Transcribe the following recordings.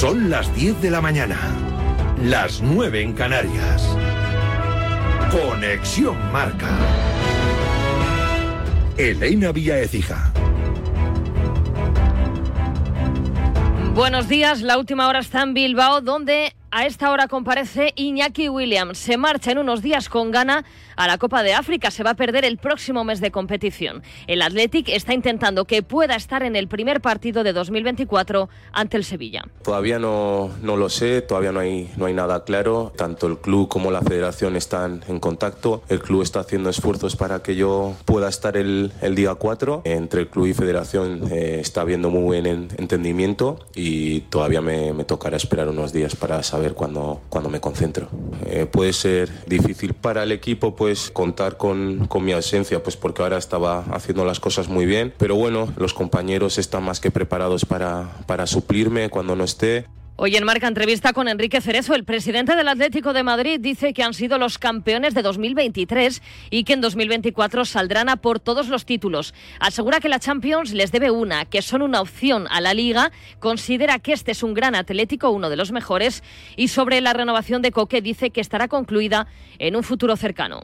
Son las 10 de la mañana, las 9 en Canarias. Conexión Marca. Elena Vía Ecija. Buenos días, la última hora está en Bilbao, donde a esta hora comparece Iñaki Williams. Se marcha en unos días con gana a la Copa de África. Se va a perder el próximo mes de competición. El Athletic está intentando que pueda estar en el primer partido de 2024 ante el Sevilla. Todavía no, no lo sé, todavía no hay, no hay nada claro. Tanto el club como la federación están en contacto. El club está haciendo esfuerzos para que yo pueda estar el, el día 4. Entre el club y federación eh, está habiendo muy buen entendimiento y todavía me, me tocará esperar unos días para saber ver cuando, cuando me concentro. Eh, puede ser difícil para el equipo pues contar con, con mi ausencia, pues porque ahora estaba haciendo las cosas muy bien, pero bueno, los compañeros están más que preparados para, para suplirme cuando no esté. Hoy en Marca entrevista con Enrique Cerezo, el presidente del Atlético de Madrid dice que han sido los campeones de 2023 y que en 2024 saldrán a por todos los títulos. Asegura que la Champions les debe una, que son una opción a la liga, considera que este es un gran Atlético, uno de los mejores, y sobre la renovación de Coque dice que estará concluida en un futuro cercano.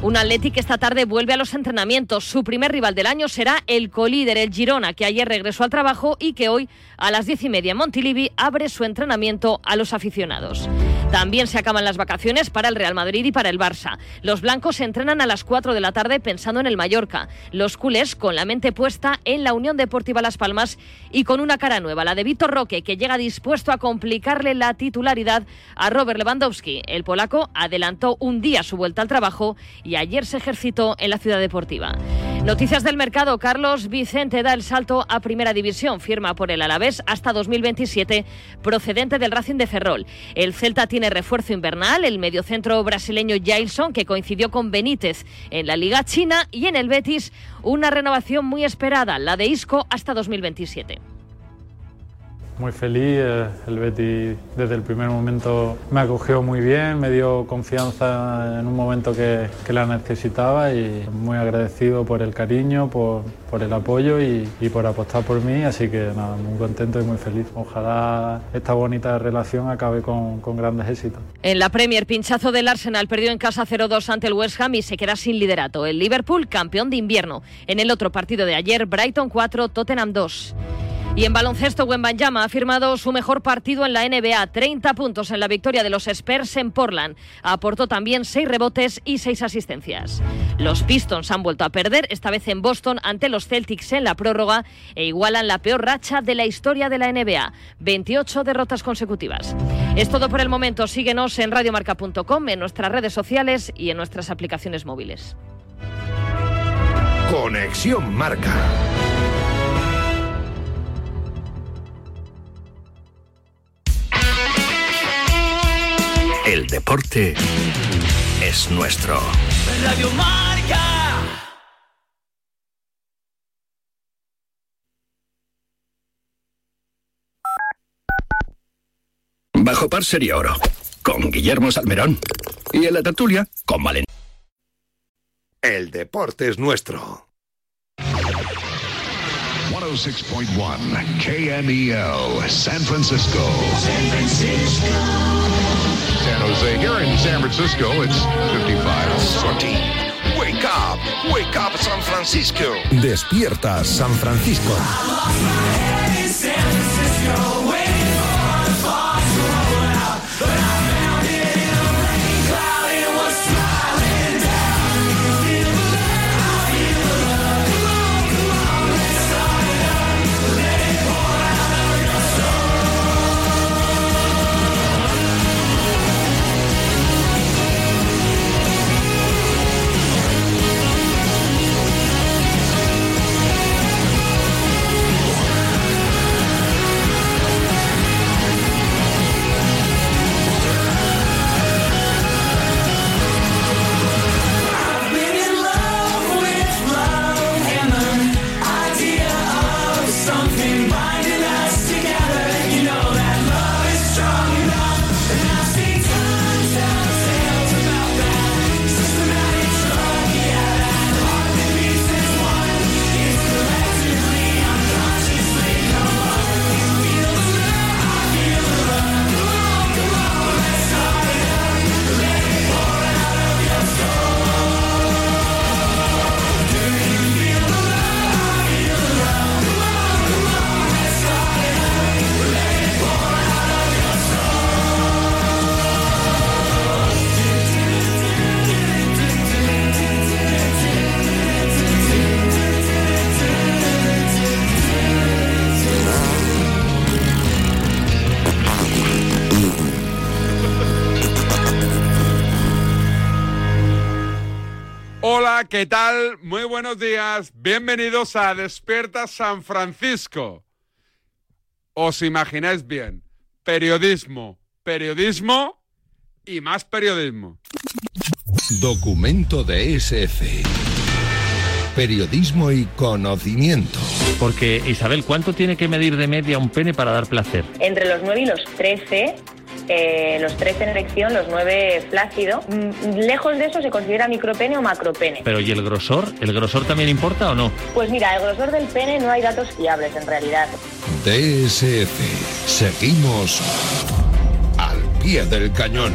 Un Atlético esta tarde vuelve a los entrenamientos. Su primer rival del año será el colíder, el Girona, que ayer regresó al trabajo y que hoy a las diez y media en Montilivi abre su entrenamiento a los aficionados. También se acaban las vacaciones para el Real Madrid y para el Barça. Los blancos se entrenan a las 4 de la tarde pensando en el Mallorca. Los culés con la mente puesta en la Unión Deportiva Las Palmas y con una cara nueva, la de Víctor Roque, que llega dispuesto a complicarle la titularidad a Robert Lewandowski. El polaco adelantó un día su vuelta al trabajo y ayer se ejercitó en la ciudad deportiva. Noticias del mercado. Carlos Vicente da el salto a Primera División. Firma por el Alavés hasta 2027 procedente del Racing de Ferrol. El Celta tiene refuerzo invernal, el mediocentro brasileño Jailson, que coincidió con Benítez en la Liga China, y en el Betis una renovación muy esperada, la de Isco hasta 2027 muy feliz. Eh, el Betty desde el primer momento me acogió muy bien, me dio confianza en un momento que, que la necesitaba y muy agradecido por el cariño, por, por el apoyo y, y, por apostar por mí. Así que nada, muy contento y muy feliz. Ojalá esta bonita relación acabe con, con grandes éxitos. En la Premier, pinchazo del Arsenal perdió en casa 0-2 ante el West Ham y se queda sin liderato. El Liverpool, campeón de invierno. En el otro partido de ayer, Brighton 4, Tottenham 2. Y en baloncesto, Wembanyama ha firmado su mejor partido en la NBA, 30 puntos en la victoria de los Spurs en Portland. Aportó también 6 rebotes y 6 asistencias. Los Pistons han vuelto a perder, esta vez en Boston ante los Celtics en la prórroga e igualan la peor racha de la historia de la NBA, 28 derrotas consecutivas. Es todo por el momento, síguenos en radiomarca.com, en nuestras redes sociales y en nuestras aplicaciones móviles. Conexión Marca. El deporte es nuestro. Radio Marca. Bajo par sería oro. Con Guillermo Salmerón. Y en la tertulia, con Valen. El deporte es nuestro. 106.1 KMEL, San Francisco. San Francisco. San Jose. Here in San Francisco, it's 55. Sorty. Wake up, wake up San Francisco. Despierta San Francisco. ¿Qué tal? Muy buenos días. Bienvenidos a Despierta San Francisco. Os imagináis bien. Periodismo, periodismo y más periodismo. Documento de SF. Periodismo y conocimiento. Porque, Isabel, ¿cuánto tiene que medir de media un pene para dar placer? Entre los 9 y los 13 eh, los 13 en erección, los 9 flácido. Mm, lejos de eso se considera micropene o macropene. Pero ¿y el grosor? ¿El grosor también importa o no? Pues mira, el grosor del pene no hay datos fiables en realidad. DSF. Seguimos al pie del cañón.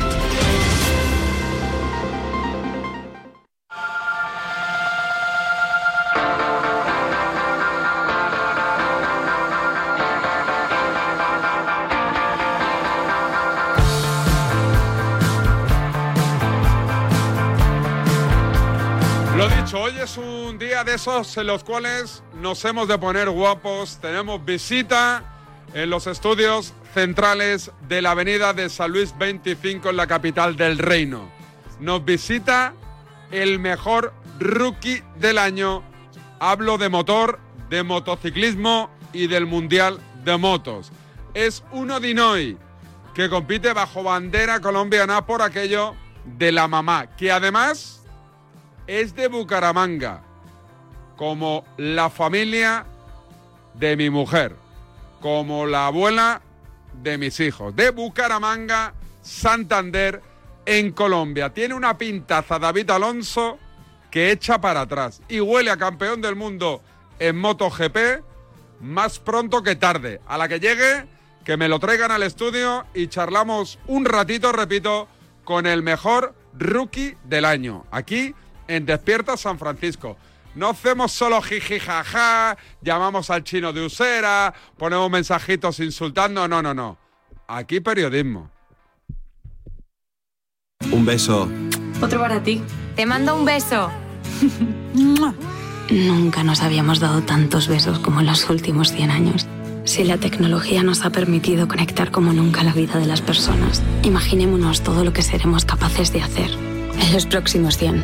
Es un día de esos en los cuales nos hemos de poner guapos. Tenemos visita en los estudios centrales de la avenida de San Luis 25 en la capital del reino. Nos visita el mejor rookie del año. Hablo de motor, de motociclismo y del Mundial de Motos. Es uno Dinoy que compite bajo bandera colombiana por aquello de la mamá, que además es de Bucaramanga, como la familia de mi mujer, como la abuela de mis hijos, de Bucaramanga, Santander, en Colombia. Tiene una pintaza David Alonso que echa para atrás y huele a campeón del mundo en MotoGP más pronto que tarde. A la que llegue, que me lo traigan al estudio y charlamos un ratito, repito, con el mejor rookie del año. Aquí en Despierta San Francisco. No hacemos solo jijijaja, llamamos al chino de usera, ponemos mensajitos insultando, no, no, no. Aquí periodismo. Un beso. Otro para ti. Te mando un beso. Nunca nos habíamos dado tantos besos como en los últimos 100 años. Si la tecnología nos ha permitido conectar como nunca la vida de las personas, imaginémonos todo lo que seremos capaces de hacer en los próximos 100.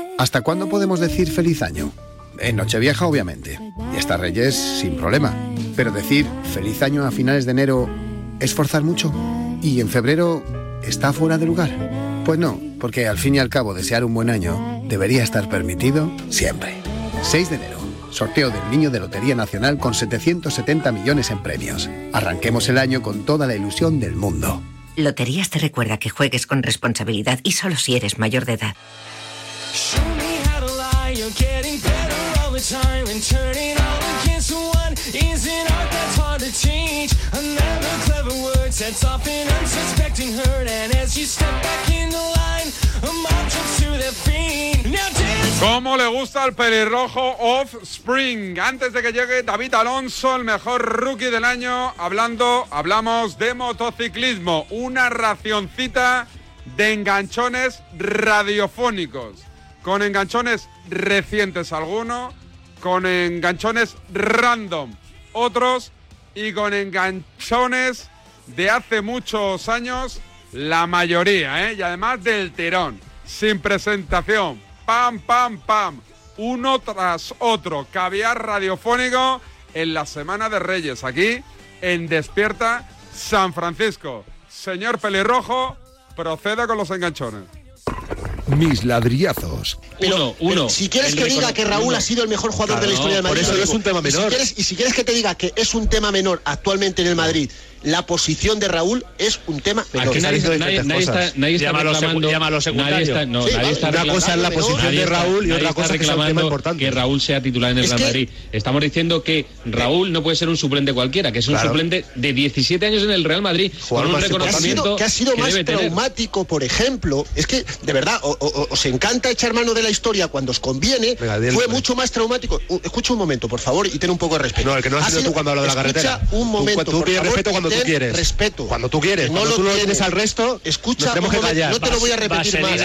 ¿Hasta cuándo podemos decir feliz año? En Nochevieja, obviamente. Y hasta Reyes, sin problema. Pero decir feliz año a finales de enero es forzar mucho. ¿Y en febrero está fuera de lugar? Pues no, porque al fin y al cabo desear un buen año debería estar permitido siempre. 6 de enero. Sorteo del Niño de Lotería Nacional con 770 millones en premios. Arranquemos el año con toda la ilusión del mundo. Loterías te recuerda que juegues con responsabilidad y solo si eres mayor de edad. ¿Cómo le gusta el pelirrojo Offspring? Antes de que llegue David Alonso, el mejor rookie del año, hablando, hablamos de motociclismo, una racioncita de enganchones radiofónicos con enganchones recientes algunos, con enganchones random otros y con enganchones de hace muchos años la mayoría, ¿eh? Y además del tirón, sin presentación, pam, pam, pam, uno tras otro, caviar radiofónico en la Semana de Reyes, aquí en Despierta San Francisco. Señor Pelirrojo, proceda con los enganchones mis ladrillazos. uno, uno. si quieres que diga que Raúl ha sido el mejor jugador de la historia del Madrid, por eso no es un tema menor. Y si, quieres, y si quieres que te diga que es un tema menor actualmente en el Madrid la posición de Raúl es un tema menor. Aquí nadie, está, nadie, nadie, está, nadie está reclamando... No, una cosa es la posición de Raúl y otra cosa es importante. que Raúl sea titular en el Real Madrid. Estamos diciendo que Raúl no puede ser un suplente cualquiera, que es un suplente de 17 años en el Real Madrid Jugar con un que ha sido, más traumático, por ejemplo. Es que, de verdad, os encanta echar mano de la historia cuando os conviene. Fue mucho más traumático. Escucha un momento, por favor, y ten un poco de respeto. No, el que no has sido tú cuando hablas de la carretera. un momento, tú quieres. respeto. Cuando tú quieres. No cuando lo tú lo tienes al resto, escucha, tenemos que callar. No te lo voy a repetir más.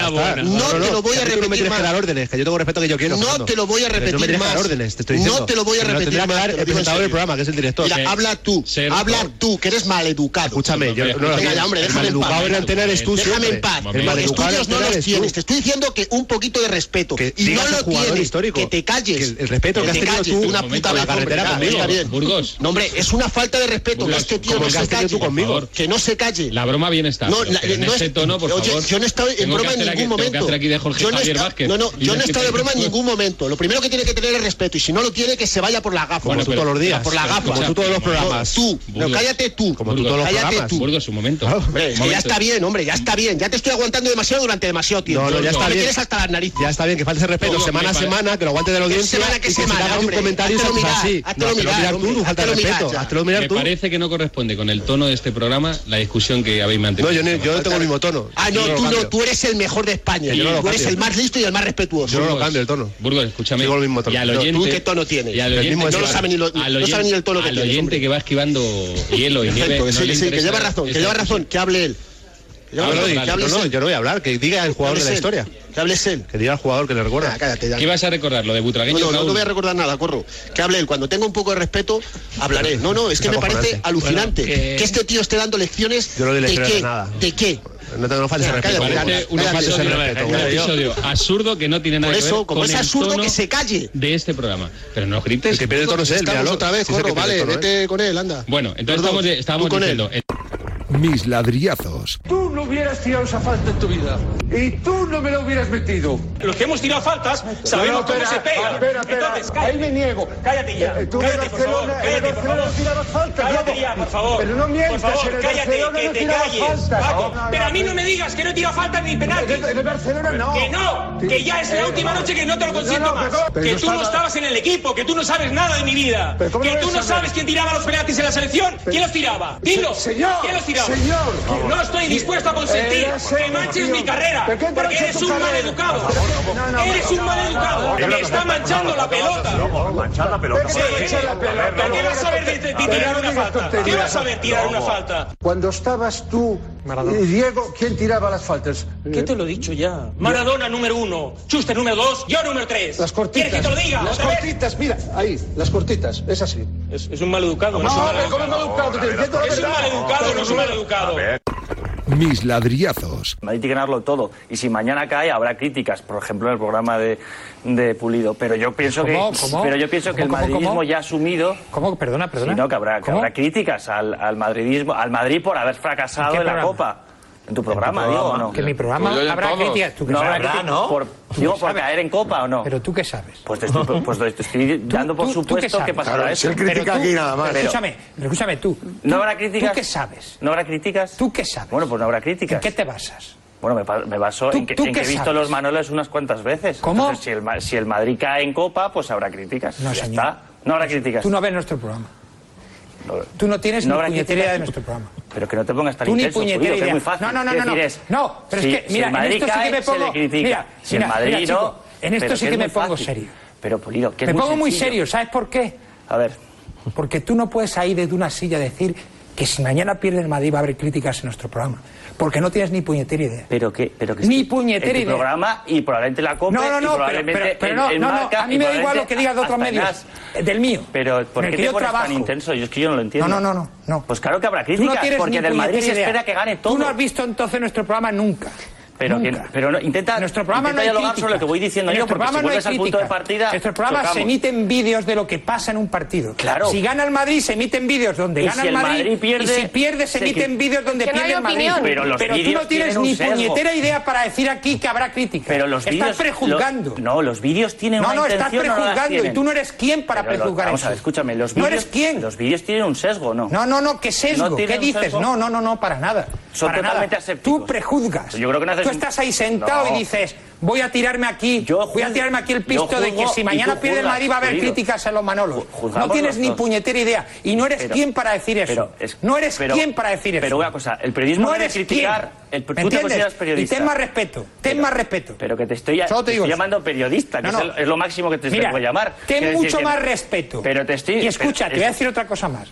No te lo voy a repetir más. órdenes, que yo tengo respeto que yo quiero. No te lo voy a eh, repetir más. órdenes, te estoy diciendo. No te lo voy a repetir más. El presentador del programa, que es el director. Habla tú. Habla tú, que eres maleducado. Escúchame, yo no lo El maleducado en antena eres tú, Déjame en paz. El maleducado no los tienes. Te estoy diciendo que un poquito de respeto. Y no lo tienes. Histórico. Que te calles. El respeto que, has tenido tú. Una puta la carretera conmigo. Burgos. No, hombre, es una falta de respeto que este tío no que has tú conmigo. Que no se calle. La broma bien está. No, la, en no ese es, tono, por oye, favor. Yo no he estado en broma en ningún aquí, momento. Aquí de Jorge yo no, Javier está, Vázquez, no, no, yo no he estado de broma en ningún momento. Lo primero que tiene que tener es respeto. Y si no lo tiene, que se vaya por la gafa, como tú todos los días. Por la gafa, como tú todos los programas. Tú. No, cállate tú. Como tú todos los programas. Cállate tú. un momento. Ah, ya está bien, hombre, ya está bien. Ya te estoy aguantando demasiado durante demasiado tiempo. No, ya está bien. hasta las narices. Ya está bien, que falte ese respeto semana a semana, que lo aguante de la audiencia. Semana que semana, hombre. Hazte lo mirar tú. Hazte lo mirar tú. Me parece que no corresponde con con el tono de este programa la discusión que habéis mantenido. No, yo no, yo no tengo el mismo tono. Ah, no, tú no, tú eres el mejor de España. Sí, yo no tú eres el más listo y el más respetuoso. Yo no lo cambio el tono. Burgos, escúchame. Tengo el mismo tono. Y al oyente, ¿Tú qué tono tienes? Y al oyente, el no lo sabe ni, lo, oyente, no sabe ni el tono que Al oyente tienes, que va esquivando hielo y nieve. Exacto, sí, sí, que lleva razón, que lleva razón, que hable él. Yo no voy a hablar, que diga el jugador de la historia. Que hable él. Que diga al jugador que le recuerda. Ah, cállate, ya. ¿Qué vas a recordar? Lo de Butragueño. No, no, no, voy a recordar nada, corro. Que hable él. Cuando tenga un poco de respeto, hablaré. No, no, es que me parece alucinante bueno, que... que este tío esté dando lecciones. Yo no le de, qué, nada. de qué. No te no faltes respeto. Parece un episodio absurdo que no tiene nada Por eso, como es absurdo que se calle de este programa. Pero no grites. El que pierde el tono es él, otra vez, corro, vale, vete ¿eh? con él, anda. Bueno, entonces estamos diciendo eh, mis ladrillazos. Tú no hubieras tirado esa falta en tu vida. Y tú no me la hubieras metido. Los que hemos tirado faltas sabemos no, no, cómo se pega. Entonces, cállate. Ahí me niego. Cállate ya. Eh, tú cállate, por favor. Cállate. Faltas, cállate ya, por favor. Pero no mientas. Por favor, cállate, que te calles. Paco, pero a mí no me digas que no he tirado faltas ni penaltis. No. Que no, que ya es la eh, última noche que no te lo consiento más. Que tú no estabas en el equipo, que tú no sabes nada de mi vida. Que tú no sabes quién tiraba los penaltis en la selección. ¿Quién los tiraba? Dilo. ¿Quién los tiraba? Señor, no estoy dispuesto a consentir que manches mi carrera, porque eres un maleducado. Eres un maleducado. Me está manchando la pelota. Manchar la pelota. Sí, ¿Qué vas a saber tirar una falta? ¿Qué vas a saber tirar una falta? Cuando estabas tú Diego, ¿quién tiraba las faltas? ¿Qué te lo he dicho ya? Maradona número uno, Chuste número dos, yo número tres. Las cortitas. ¿Quieres que te lo diga? Las cortitas, mira, ahí, las cortitas, es así. Es, un maleducado. No, no, no, no, es un maleducado, no es un maleducado educado. Mis ladriazos. Hay que ganarlo todo. Y si mañana cae, habrá críticas, por ejemplo, en el programa de, de Pulido. Pero yo pienso ¿Cómo, que, ¿cómo? Pero yo pienso que el madridismo cómo? ya ha asumido. ¿Cómo? Perdona, perdona. Sí, no, que habrá, que habrá críticas al, al, madridismo, al Madrid por haber fracasado en, en la Copa. En tu programa, ¿En tu digo, ¿o no? Que en mi programa habrá todos. críticas. ¿Tú que no sabes? habrá ¿no? Por, digo, por caer en copa o no. Pero tú qué sabes. Pues te estoy, pues te estoy dando por supuesto que pasará claro, eso. Si él critica tú, aquí nada más. Pero, escúchame, pero escúchame tú. ¿No habrá críticas? ¿Tú qué sabes? ¿No habrá críticas? ¿Tú qué sabes? Bueno, pues no habrá críticas. ¿En qué te basas? Bueno, me, me baso en que, en que he visto los Manolos unas cuantas veces. ¿Cómo? Entonces, si, el, si el Madrid cae en copa, pues habrá críticas. No, señor. No habrá pues críticas. Tú no ves nuestro programa. No, tú no tienes no ni puñetera de nuestro programa. Pero que no te pongas tan tú intenso, ni puñetera idea. Es muy fácil. No, no, no, no. No, es, no pero si, es que, mira, si en esto cae, sí que me pongo... Mira, si mira, en Madrid mira, chico, no... En esto sí que, me pongo fácil. serio. Pero, Pulido, que Me muy pongo sencillo. muy serio, ¿sabes por qué? A ver. Porque tú no puedes ahí desde una silla decir que si mañana pierde el Madrid va a haber críticas en nuestro programa. Porque no tienes ni puñetera idea. Pero que, pero que ni este- puñetera este idea. Programa y probablemente la compra. No, no, no, pero, en, a mí me da igual lo que digas de otros medios, del mío. Pero ¿por qué te tan intenso? Yo es que yo no lo entiendo. No, no, no, no. Pues claro que habrá críticas, porque del Madrid se espera que gane todo. Tú no has visto entonces nuestro programa nunca. Pero, pero no, intenta, Nuestro programa no dialogar crítica. sobre lo que voy diciendo Nuestro yo, porque programa si vuelves no al punto de partida. Nuestros programas se emiten vídeos de lo que pasa en un partido. Claro. Si gana el Madrid, se emiten vídeos donde gana el Madrid, y si pierde, se, emiten vídeos donde pierde el Madrid. Pero, los pero tú no tienes ni puñetera idea para decir aquí que habrá crítica. Pero los. Estás prejuzgando. No, los vídeos tienen no, una No, intención, estás prejuzgando y tú no eres quién para prejuzgar. Escúchame. Los vídeos, no eres quién. Los vídeos tienen un sesgo, ¿no? No, no, no, ¿qué sesgo? ¿Qué dices? No, no, no, no, para nada. Son totalmente aceptados. Tú prejuzgas. Pues yo creo que tú estás ahí sentado y dices, voy a tirarme aquí, voy a tirarme aquí el pisto de que si mañana pierde el Madrid va a haber críticas a los Manolos. No tienes ni puñetera idea y no eres pero, quien para decir eso. No eres pero, quien para decir eso. Pero una cosa, el periodismo no eres criticar, el ¿Me tú periodista. Y ten más respeto, ten más respeto. Pero que te estoy, te llamando periodista, que es lo máximo que te Mira, llamar. Ten mucho más respeto. Pero te estoy Y escucha, te voy a decir otra cosa más.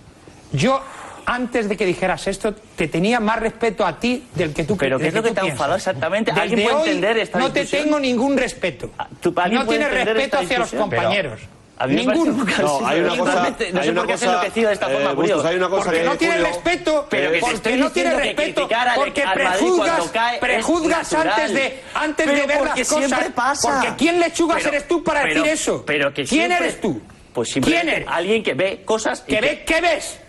Yo antes de que dijeras esto, te tenía más respeto a ti del que tú Pero ¿qué es lo que, te ha enfadado exactamente? ¿Alguien puede entender esta No te tengo ningún respeto. Ah, no tienes respeto hacia los compañeros. Pero... Ninguno. No, hay una cosa. No sé por qué se enloquecido de esta forma, eh, Porque no tiene respeto, pero porque no tiene respeto, porque prejuzgas, prejuzgas antes de, antes de ver las cosas. Pasa. Porque quién lechugas pero, eres tú para pero, decir eso. Pero que ¿Quién eres tú? Pues ¿Quién eres? Alguien que ve cosas. ¿Que, que ve qué ves?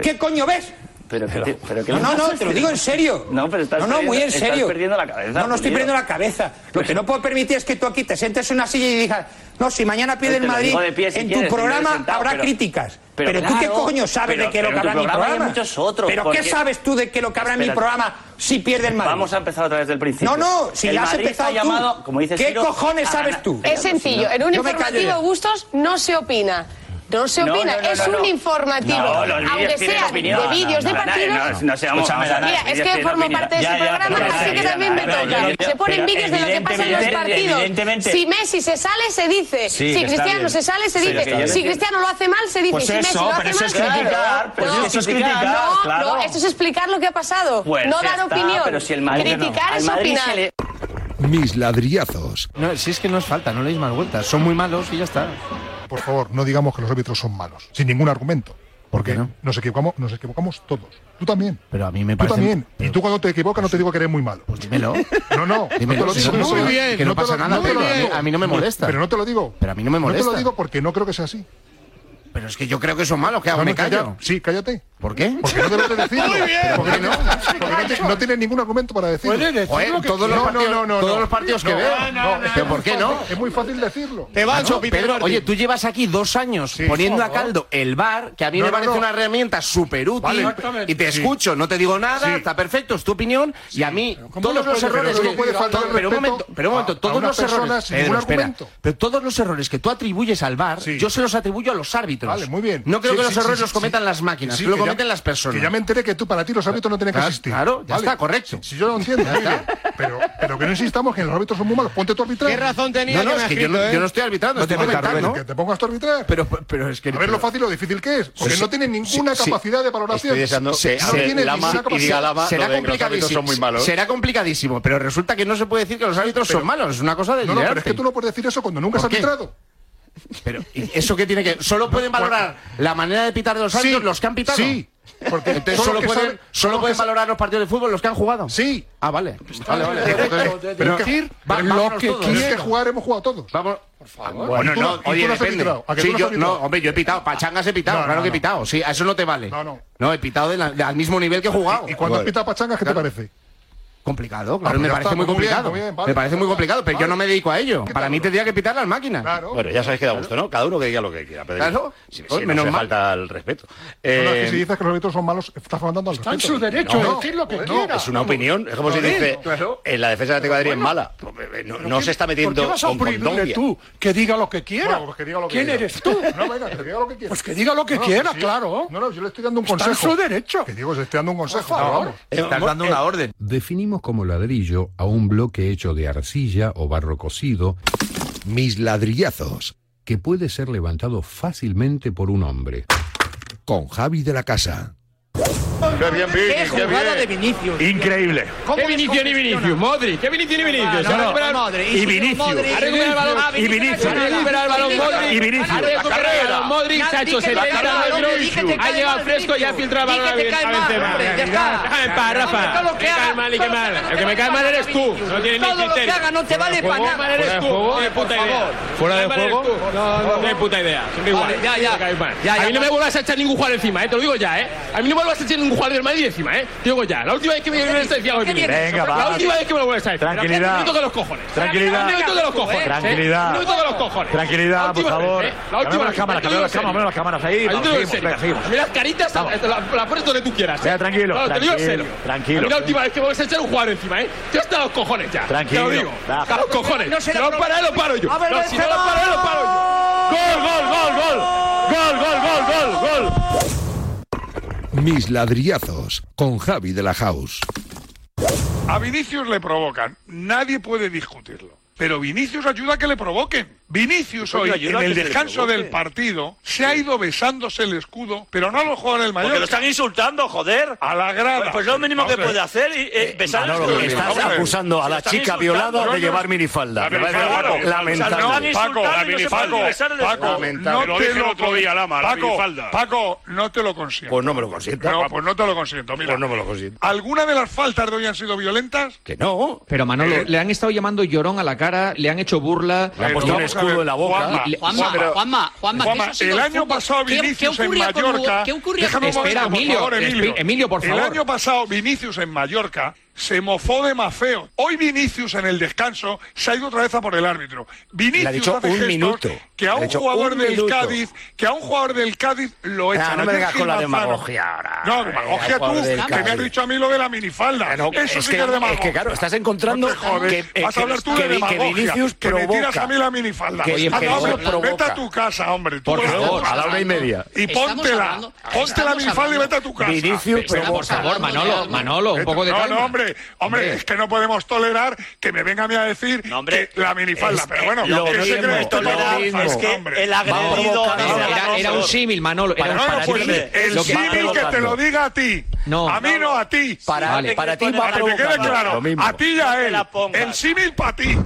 ¿Qué coño ves? Pero, pero, que te, pero que no, no, no, te lo digo en serio. No, pero estás no, no, muy en serio. Estás perdiendo la cabeza. No, no estoy perdiendo la cabeza. Lo que no puedo permitir es que tú aquí te sientes en una silla y digas, no, si mañana pierde pues el Madrid, pie, si en quieres, tu programa sentado, habrá pero, críticas. Pero, pero claro, tú qué coño sabes de qué lo que habrá en mi programa. Muchos otros, pero porque... qué sabes tú de qué lo que habrá en mi programa si pierde el Madrid. Vamos a empezar otra vez del principio. No, no, si ya has empezado tú. ¿Qué cojones sabes tú? Es pues, sencillo, en un informativo Bustos no se opina. No se opina, es un informativo. aunque sea de vídeos de partidos. No, seamos Mira, es que formo parte de ese programa, así que también me toca. Se ponen vídeos de lo que pasa en los partidos. Si Messi se sale, se dice. Si Cristiano se sale, se dice. Si Cristiano lo hace mal, se dice. Si Messi lo hace mal, se dice. Eso es criticar. No, esto es explicar lo que ha pasado. No dar opinión. Criticar es opinar. Mis ladrillazos. No, si es que no es falta, no le más vueltas. Son muy malos y ya está por favor, no digamos que los árbitros son malos, sin ningún argumento. Porque nos equivocamos, nos equivocamos todos. Tú también. Pero a mí me parece. Tú también. Y tú cuando te equivocas no te digo que eres muy malo. Pues dímelo. No, no. Dímelo. No lo digo. Muy bien. Que no, pasa nada. Pero a, mí no me molesta. Pero no te lo digo. Pero a mí no me molesta. No te lo digo porque no creo que sea así. Pero es que yo creo que son malos, que hago? No, me callo. Sí, cállate. ¿Por qué? Porque no te lo decirlo. Muy no, porque no, no tienes ningún argumento para decirlo. Oye, todos, los partidos, todos los partidos que veo. pero ¿por qué no? Es muy fácil decirlo. Te vas, Pedro, Oye, tú llevas aquí dos años poniendo a caldo el bar, que a mí me parece una herramienta súper útil. Y te escucho, no te digo nada, está perfecto, es tu opinión. Y a mí, todos los errores. Pero, que, pero un momento, pero un momento, todos los errores. Pero todos los errores que tú atribuyes al bar, yo se los atribuyo a los árbitros. Vale, muy bien. No creo que los errores los cometan las máquinas. Que ya me enteré que tú para ti los árbitros no tienen que existir. Claro, ya está, correcto. Si, yo lo entiendo, pero, pero que no insistamos que los árbitros son muy malos. Ponte tu arbitrar. ¿Qué razón tenía? Yo, no eh? estoy arbitrando, no estoy comentando. Que te pongas tu arbitrar. Pero, pero es que. A ver lo fácil o difícil que es. Porque no tienen ninguna capacidad de valoración. Se, no tienen ninguna capacidad. será complicadísimo. Pero resulta que no se puede decir que los árbitros son malos. Es una cosa de. No, no, pero es que tú no puedes decir eso cuando nunca has arbitrado. Pero eso qué tiene que solo pueden valorar la manera de pitar de los árbitros los que han pitado. Sí. Porque entonces solo pueden, solo pueden valorar los partidos de fútbol los que han jugado. Sí. Ah, vale. Pues vale, vale. Pero, pero es que, va, lo que todos, jugar hemos jugado todos. Vamos. Por favor. Bueno, no, oye, depende. Sí, yo, hombre, yo he pitado, pachangas he pitado, claro que he pitado. Sí, a eso no te vale. No, no. No, he pitado de al mismo nivel que he jugado. ¿Y, cuando has pitado pachangas qué te parece? Complicado, ah, claro, ah, me parece está, muy, muy complicado. Bien, vale, me parece muy complicado, pero vale. yo no me dedico a ello. Para mí tendría que pitar las máquinas. Claro. Bueno, ya sabéis que da gusto, ¿no? Cada uno que diga lo que quiera. Pero claro. Si, si pues menos no mal. falta el respeto. Eh... No, no, eh, si dices que los árbitros son malos, estás faltando al respeto. Está en su derecho de decir lo que quiera. Es una opinión. Es como si dice, claro. en la defensa de la Madrid bueno, es mala. Eh, no, no se está metiendo qué vas a con tú que diga lo que quiera? Bueno, pues que diga lo que ¿Quién quiera. eres tú? No, venga, que diga lo que quiera. Pues que diga lo que quiera, pues claro. No, no, yo le estoy dando un consejo. Está en su derecho. Que digo, le estoy dando un consejo. Estás dando una orden. Definimos como ladrillo a un bloque hecho de arcilla o barro cocido. Mis ladrillazos. Que puede ser levantado fácilmente por un hombre. Con Javi de la Casa. Qué bien, ¡Qué Vini, qué jugada de. Vinicius! Increíble. ¿Cómo ¿Qué Vinicius ni? Vinicius? Modri, ¿qué Vinicius ni Vinicius? Y Vinicius. Ha recuperado el balón. Ah, Y Vinicius. Ha recuperado el balón Modri. Y Vinicius. Ha recuperado el balón Modric se ha hecho 70 metros, ha llegado fresco y ha filtrado el balón a Benzema. Déjame en paz, Rafa. Me cae mal y qué mal. El que me cae mal eres tú. No tienes ni Todo lo que criterio. haga no te vale para nada. mal eres tú. No tienes puta idea. ¿Fuera de juego? No, puta idea. Siempre igual. Ya, ya. Ya, ya, A mí no me vuelvas a echar ningún jugador encima, eh. Te lo digo ya, eh. A mí no me vuelvas a echar ningún jugador del Madrid encima, eh. Digo ya. La última vez que me viene esta decía. Venga, va. La última vez que me lo vuelves a decir. Tranquilidad. Me toque los cojones. Tranquilidad. Me toque los cojones. Tranquilidad. Me toque los cojones. Tranquilidad, por favor. La última las cámaras, cambiamos las cámaras, las cámaras ahí. Ahí vamos, te lo digo en seguimos, serio. venga, seguimos. A mí las caritas la, pones donde tú quieras. Venga, tranquilo, No, tranquilo, la última vez que vuelves a echar un jugador encima, ¿eh? Yo hasta los cojones ya. Tranquilo. Te lo digo. Hasta los cojones. No se Si no lo para lo paro yo. No, si no lo para lo paro yo. ¡Gol, gol, gol, gol! ¡Gol, gol, gol, gol, gol! Mis ladrillazos con Javi de la House. A Vinicius le provocan. Nadie puede discutirlo. Pero Vinicius ayuda a que le provoquen. Vinicius hoy, en el descanso del partido, se ha ido besándose el escudo, pero no a los jugadores del Porque Mallorca. lo están insultando, joder. A la grada. Pues, pues es lo mínimo que puede hacer y eh, besar el escudo. estás acusando a la chica violada de llevar minifalda. Lamentable. Están Paco, la y no se minifalda. Paco, no te lo Paco, Paco, no te lo consiento. Pues no me lo consiento. No, pues no te lo consiento. Mira, Pues no me lo consiento. ¿alguna de las faltas de hoy han sido violentas? Que no. Pero Manolo, Eh. le han estado llamando llorón a la cara, le han hecho burla. Le han Pero puesto escudo ver, en la boca. Juanma, Le- Juanma, pero- Juanma, Juanma, Juanma, el año fútbol. pasado ¿Qué- qué Vinicius en con Mallorca. Hugo? ¿Qué un Espera, momento, por Emilio, favor, Emilio. Emilio, por favor. El año pasado Vinicius en Mallorca se mofó de Mafeo. Hoy Vinicius en el descanso se ha ido otra vez a por el árbitro. Vinicius Le ha dicho hace un gestos minuto. que a un jugador un del minuto. Cádiz, que a un jugador del Cádiz lo echa. Ah, no me vengas con la demagogia ahora. No, demagogia tú, que me has Cádiz. dicho a mí lo de la minifalda. No, Eso es sí que- que es demagogia. es que, claro, estás encontrando No te jodes. que- eh, Vas a hablar tú que de vi- que demagogia. Vinicius que me tiras provoca. a mí la minifalda. Que- Vinicius provoca. vete a tu casa, hombre. Tú Por favor, a la una y media. Y póntela. Ponte la minifalda y vete a tu casa. Vinicius Pero, por provoca. favor, Manolo, Manolo, un poco de no, calma. no, hombre, hombre, es que no podemos tolerar que me venga a mí a decir No, hombre, que la minifalda. es- pero bueno, lo ¿qué se mismo, cree lo Manolo? mismo. Es que Hombre. el agredido... Era, era un símil, Manolo. Era un No, no, para pues el lo que va símil que te lo diga a ti. No. a mí no a ti. Para, Vale. para ti va Para que te quede claro, a ti y a No te él. El símil para ti.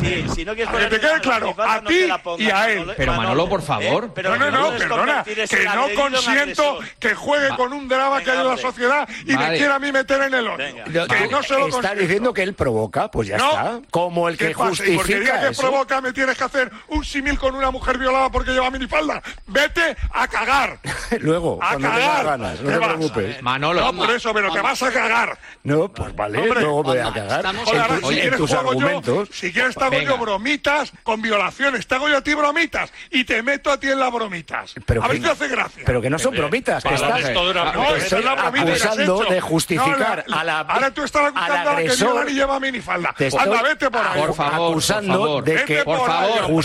Sí, si no quieres Para que te poner quede la claro, a no ti pongas, y a él. Manolo. Pero, Manolo, por favor. Eh, pero no, no, no, perdona, que no consiento que juegue con un drama que hay en la sociedad y me Vale. quiera a mí meter en el hoyo. Venga. Que Vale. no se lo Estás consiento. diciendo que él provoca, pues ya No. está. Como el ¿Qué que? Y porque diga justifica que eso. provoca me tienes que hacer un símil con una mujer violada porque lleva minifalda. Vete a cagar. Luego, A cuando cagar. tengas ganas, no ¿Qué te preocupes. Manolo. No, por eso, pero te vas a cagar. No, pues vale, luego me voy a cagar. en, tus argumentos. yo, si quieres te hago Venga. yo bromitas con violaciones, te hago yo a ti bromitas y te meto a ti en las bromitas. Pero a ver si te hace gracia. Pero que no son bromitas, que Vale, estás, vale. No, te esa estoy es la bromita que has acusando hecho. de justificar No, la- a la Ahora tú estás acusando a la que agresor. viola y lleva minifalda. Te estoy Anda, vete por ahí. Por favor, acusando por favor. de que Por favor, por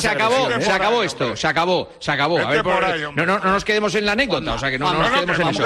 se acabó, se acabó esto, se acabó, se acabó. A ver, por- por ahí, hombre. no, no, no nos quedemos en la anécdota, o sea, que no, no No, nos no, quedemos que en eso.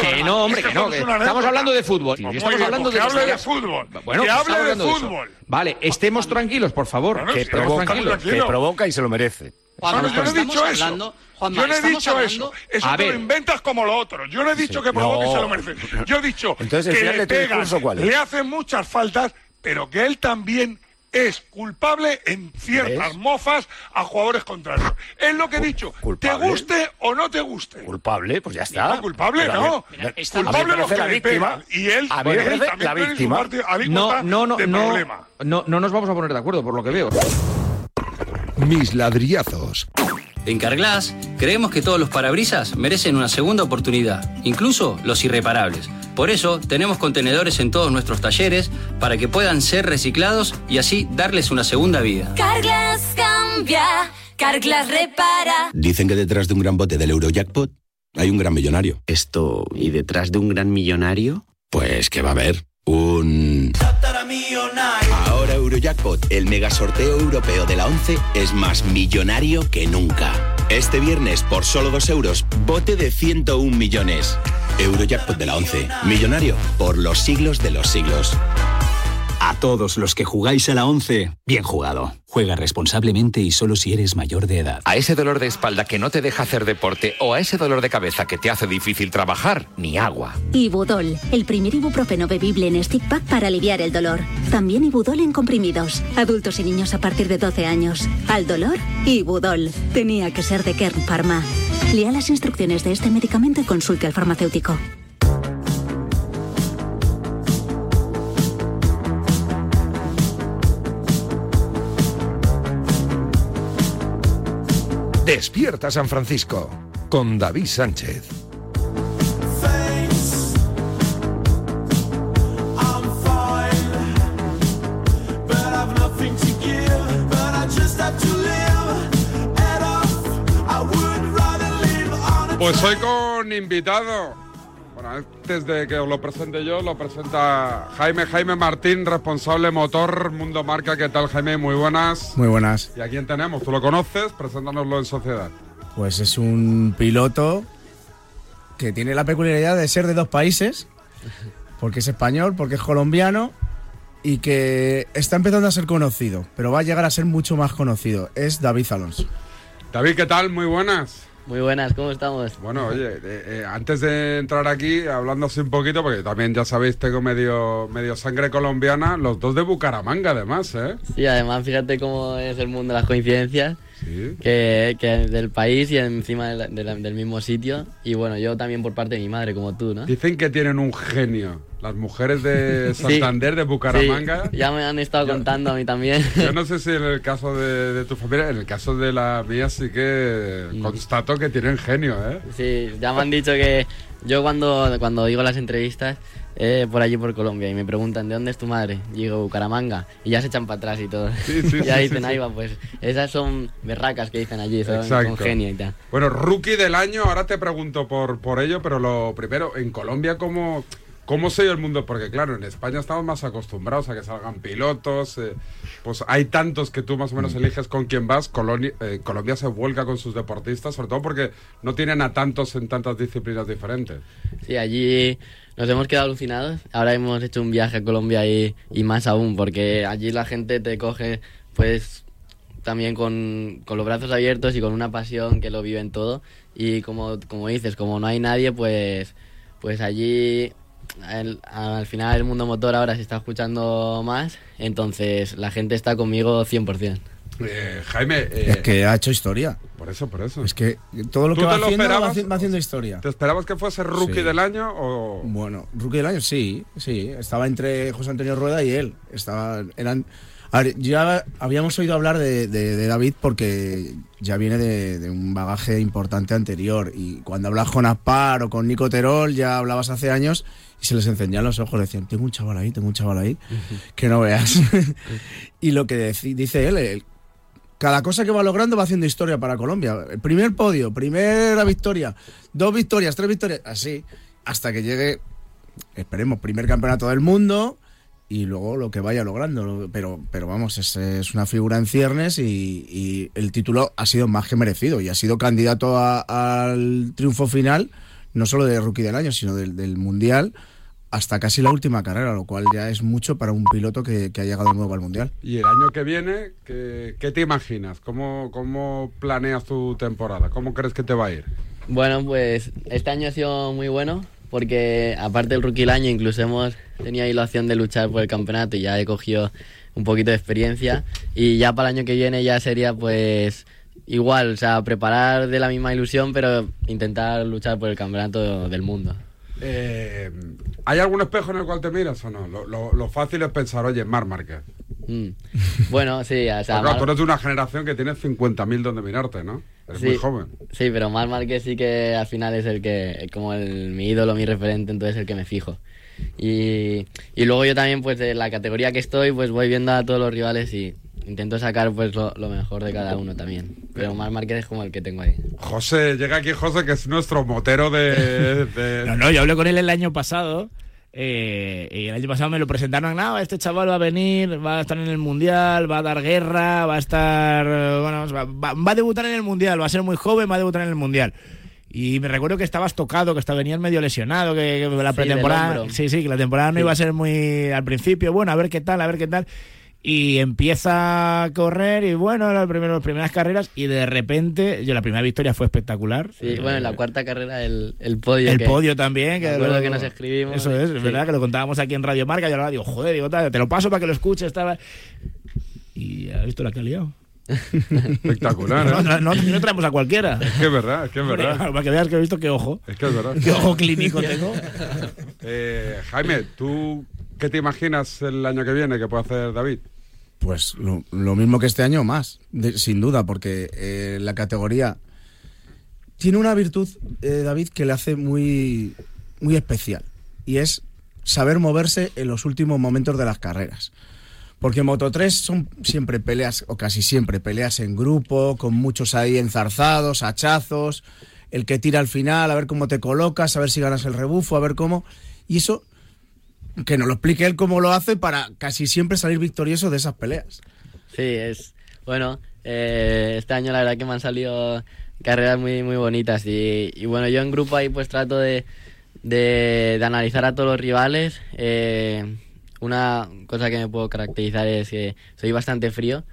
que no hombre, que no. estamos hablando de fútbol. Estamos hablando de que los hable de días- fútbol. Bueno, Que pues hable de fútbol. Vale, estemos tranquilos, por favor. Bueno, que provoca, tranquilos. que provoca y se lo merece. Juanma, No, yo no he dicho eso. hablando- Juanma, yo no he dicho hablando- eso. Eso A te lo ver. inventas como lo otro. Yo no he dicho Sí. que provoque y No. se lo merece. Yo he dicho Entonces, que le pegan, discurso, ¿cuál es? le hacen muchas faltas, pero que él también es culpable en ciertas ¿Ves? mofas a jugadores contrarios. Es lo que he dicho. culpable. Te guste o no te guste. Culpable, pues ya está. No, culpable Pero no. Mira, Culpable los que la le víctima. pegan. Y él, a mí me él también la víctima. parte No, no, no, de no, problema. no, no nos vamos a poner de acuerdo, por lo que veo. Mis ladrillazos. En Carglass creemos que todos los parabrisas merecen una segunda oportunidad, incluso los irreparables. Por eso tenemos contenedores en todos nuestros talleres para que puedan ser reciclados y así darles una segunda vida. Carglass cambia, Carglass repara. Dicen que detrás de un gran bote del Eurojackpot hay un gran millonario. Esto, ¿y detrás de un gran millonario? Pues que va a haber un... Ahora Eurojackpot, el mega sorteo europeo de la 11, es más millonario que nunca. Este viernes, por solo 2 euros, bote de 101 millones. Eurojackpot de la 11, millonario por los siglos de los siglos. A todos los que jugáis a la 11, bien jugado. Juega responsablemente y solo si eres mayor de edad. A ese dolor de espalda que no te deja hacer deporte o a ese dolor de cabeza que te hace difícil trabajar, ni agua. Ibudol, el primer ibuprofeno bebible en stick pack para aliviar el dolor. También Ibudol en comprimidos. Adultos y niños a partir de 12 años. Al dolor, Ibudol. Tenía que ser de Kern Pharma. Lea las instrucciones de este medicamento y consulte al farmacéutico. Despierta San Francisco con David Sánchez. Pues hoy con invitado. Antes de que os lo presente yo, lo presenta Jaime Jaime Martín, responsable motor Mundo Marca. ¿Qué tal, Jaime? Muy buenas. Muy buenas. ¿Y a quién tenemos? ¿Tú lo conoces? Preséntanoslo en sociedad. Pues es un piloto que tiene la peculiaridad de ser de dos países, porque es español, porque es colombiano y que está empezando a ser conocido, pero va a llegar a ser mucho más conocido. Es David Alonso. David, ¿qué tal? Muy buenas. Muy buenas, ¿cómo estamos? Bueno, oye, eh, eh, antes de entrar aquí, hablando así un poquito, porque también ya sabéis, tengo medio, medio sangre colombiana, los dos de Bucaramanga además, ¿eh? Sí, además fíjate cómo es el mundo de las coincidencias, que, que del país y encima de la- de la- del mismo sitio, y bueno, yo también por parte de mi madre, como tú, ¿no? Dicen que tienen un genio. Las mujeres de Sí. Santander, de Bucaramanga. Sí, ya me han estado contando a mí también. Yo no sé si en el caso de, de tu familia, en el caso de la mía sí que Mm. constato que tienen genio, ¿eh? Sí, ya me han dicho que yo cuando, cuando digo las entrevistas, eh, por allí por Colombia, y me preguntan, ¿de dónde es tu madre? Y digo, Bucaramanga, y ya se echan para atrás y todo. Sí, sí, ya sí, dicen, ahí va, pues esas son berracas que dicen allí, son Exacto. con genio y tal. Bueno, rookie del año, ahora te pregunto por, por ello, pero lo primero, en Colombia, ¿cómo, ¿cómo se dio el mundo? Porque claro, en España estamos más acostumbrados a que salgan pilotos, eh, pues hay tantos que tú más o Mm. menos eliges con quién vas. Coloni- eh, Colombia se vuelca con sus deportistas, sobre todo porque no tienen a tantos en tantas disciplinas diferentes. Sí, allí nos hemos quedado alucinados. Ahora hemos hecho un viaje a Colombia y, y más aún, porque allí la gente te coge, pues, también con, con los brazos abiertos y con una pasión que lo viven todo. Y como, como dices, como no hay nadie, pues, pues allí el- al final el mundo motor ahora se está escuchando más, entonces la gente está conmigo 100%. Eh, Jaime, eh, Es que ha hecho historia. Por eso, por eso. Es que todo lo ¿Tú que va lo haciendo, va, haciendo historia. ¿Te esperabas que fuese rookie Sí. del año o...? Bueno, rookie del año, sí, sí. Estaba entre José Antonio Rueda y él. Estaba, eran, a ver, ya habíamos oído hablar de, de- de David porque ya viene de, de un bagaje importante anterior. Y cuando hablas con Aspar o con Nico Terol, ya hablabas hace años y se les encendían los ojos. Decían, tengo un chaval ahí, tengo un chaval ahí, que no veas. y lo que dice él, él, cada cosa que va logrando va haciendo historia para Colombia. El primer podio, primera victoria, dos victorias, tres victorias, así, hasta que llegue, esperemos, primer campeonato del mundo y luego lo que vaya logrando. Lo- Pero, pero vamos, es, es una figura en ciernes y, y el título ha sido más que merecido y ha sido candidato a- al triunfo final, no solo de rookie del año, sino del, del mundial. Hasta casi la última carrera, lo cual ya es mucho para un piloto que, que ha llegado nuevo al mundial. Y el año que viene, ¿qué, qué te imaginas? ¿Cómo, ¿Cómo planeas tu temporada? ¿Cómo crees que te va a ir? Bueno, pues este año ha sido muy bueno porque aparte del rookie del año incluso hemos tenido ahí la opción de luchar por el campeonato y ya he cogido un poquito de experiencia y ya para el año que viene ya sería pues igual, o sea, preparar de la misma ilusión pero intentar luchar por el campeonato del mundo. Eh, ¿Hay algún espejo en el cual te miras o no? Lo, lo- lo fácil es pensar, oye, Mar Márquez. Mm. Bueno, sí, o sea, claro, Mar- tú eres de una generación que tiene 50.000 donde mirarte, ¿no? Eres Sí. muy joven. Sí, pero Mar Márquez sí que al final es el que, como el, mi ídolo, mi referente, entonces el que me fijo. Y, y luego yo también, pues de la categoría que estoy, pues voy viendo a todos los rivales y intento sacar pues lo, lo mejor de cada uno también. Pero Mar Márquez es como el que tengo ahí. José, llega aquí José, que es nuestro motero de... de- No, no, yo hablé con él el año pasado. eh, y el año pasado me lo presentaron. No, este chaval va a venir, va a estar en el mundial, va a dar guerra, va a estar. Bueno, va, va- va a debutar en el mundial, va a ser muy joven, va a debutar en el mundial. Y me recuerdo que estabas tocado, que hasta venías medio lesionado, que, que la Sí, pretemporada. Sí, sí, que la temporada no Sí. iba a ser muy al principio. Bueno, a ver qué tal, a ver qué tal. Y empieza a correr y bueno, las primeras, las primeras carreras y de repente, yo la primera victoria fue espectacular. Sí, bueno, en la cuarta carrera el, el podio. El que- podio también. Que acuerdo lo- que nos escribimos. Eso es, es Sí. verdad que lo contábamos aquí en Radio Marca. Y ahora digo, joder, digo, tal, te lo paso para que lo escuches. Estaba... Y ha visto la que ha liado. Espectacular, ¿eh? No, no, no, no traemos a cualquiera. Es que es verdad, es que es verdad. Para que veas que he visto qué ojo. Es que es verdad. Qué ojo clínico tengo. Eh, Jaime, ¿tú qué te imaginas el año que viene que puede hacer David? Pues lo, mismo que este año más, sin duda, porque eh, la categoría tiene una virtud, eh, David, que le hace muy, muy especial, y es saber moverse en los últimos momentos de las carreras. Porque en Moto 3 son siempre peleas, o casi siempre peleas en grupo, con muchos ahí enzarzados, hachazos, el que tira al final, a ver cómo te colocas, a ver si ganas el rebufo, a ver cómo. Y eso, que nos lo explique él cómo lo hace para casi siempre salir victorioso de esas peleas. Sí, es. Bueno, eh, este año la verdad que me han salido carreras muy, muy bonitas. Y, bueno, yo en grupo ahí pues trato de, de, analizar a todos los rivales. Eh, una cosa que me puedo caracterizar es que soy bastante frío.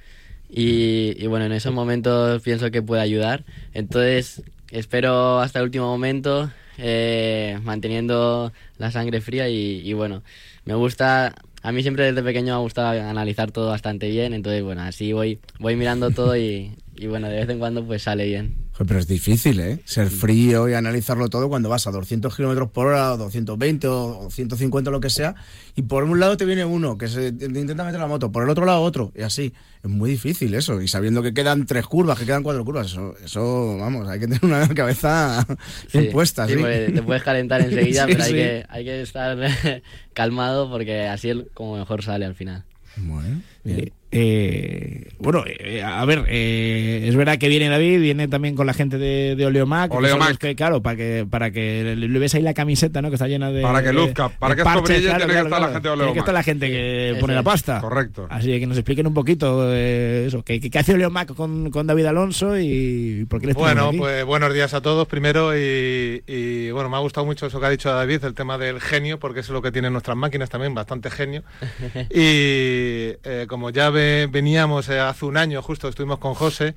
Y bueno, en esos momentos pienso que puede ayudar. Entonces, espero hasta el último momento, eh, manteniendo la sangre fría. Y, y bueno, me gusta. A mí siempre desde pequeño me ha gustado analizar todo bastante bien. Entonces, bueno, así voy, voy mirando todo y, y bueno, de vez en cuando pues sale bien. Joder, Pero es difícil, ¿eh? Ser frío y analizarlo todo cuando vas a 200 kilómetros por hora, o 220 o 150, lo que sea, y por un lado te viene uno que se te intenta meter la moto, por el otro lado otro, y así. Es muy difícil eso, y sabiendo que quedan tres curvas, que quedan cuatro curvas, eso, eso vamos, hay que tener una cabeza Sí, bien puesta, sí, sí. te puedes calentar enseguida, pero hay, que, hay que estar calmado porque así es como mejor sale al final. Bueno, Eh, eh, bueno, eh, a ver, eh, es verdad que viene David, viene también con la gente de, de Oleomac. Oleomac. que, claro, para que, para que le, le ves ahí la camiseta, ¿no? Que está llena de. Para que luzca, para que esto brille, claro, tiene que claro, estar la gente de Tiene que Oleomac. estar la gente que pone la pasta. correcto. Así que nos expliquen un poquito eh, eso, que, que, que hace Oleomac con, con David Alonso y por qué Bueno, aquí. pues buenos días a todos primero y, y, bueno, me ha gustado mucho eso que ha dicho David, el tema del genio, porque eso es lo que tienen nuestras máquinas también, bastante genio. Y eh, como ya ve- veníamos eh, hace un año, justo estuvimos con José,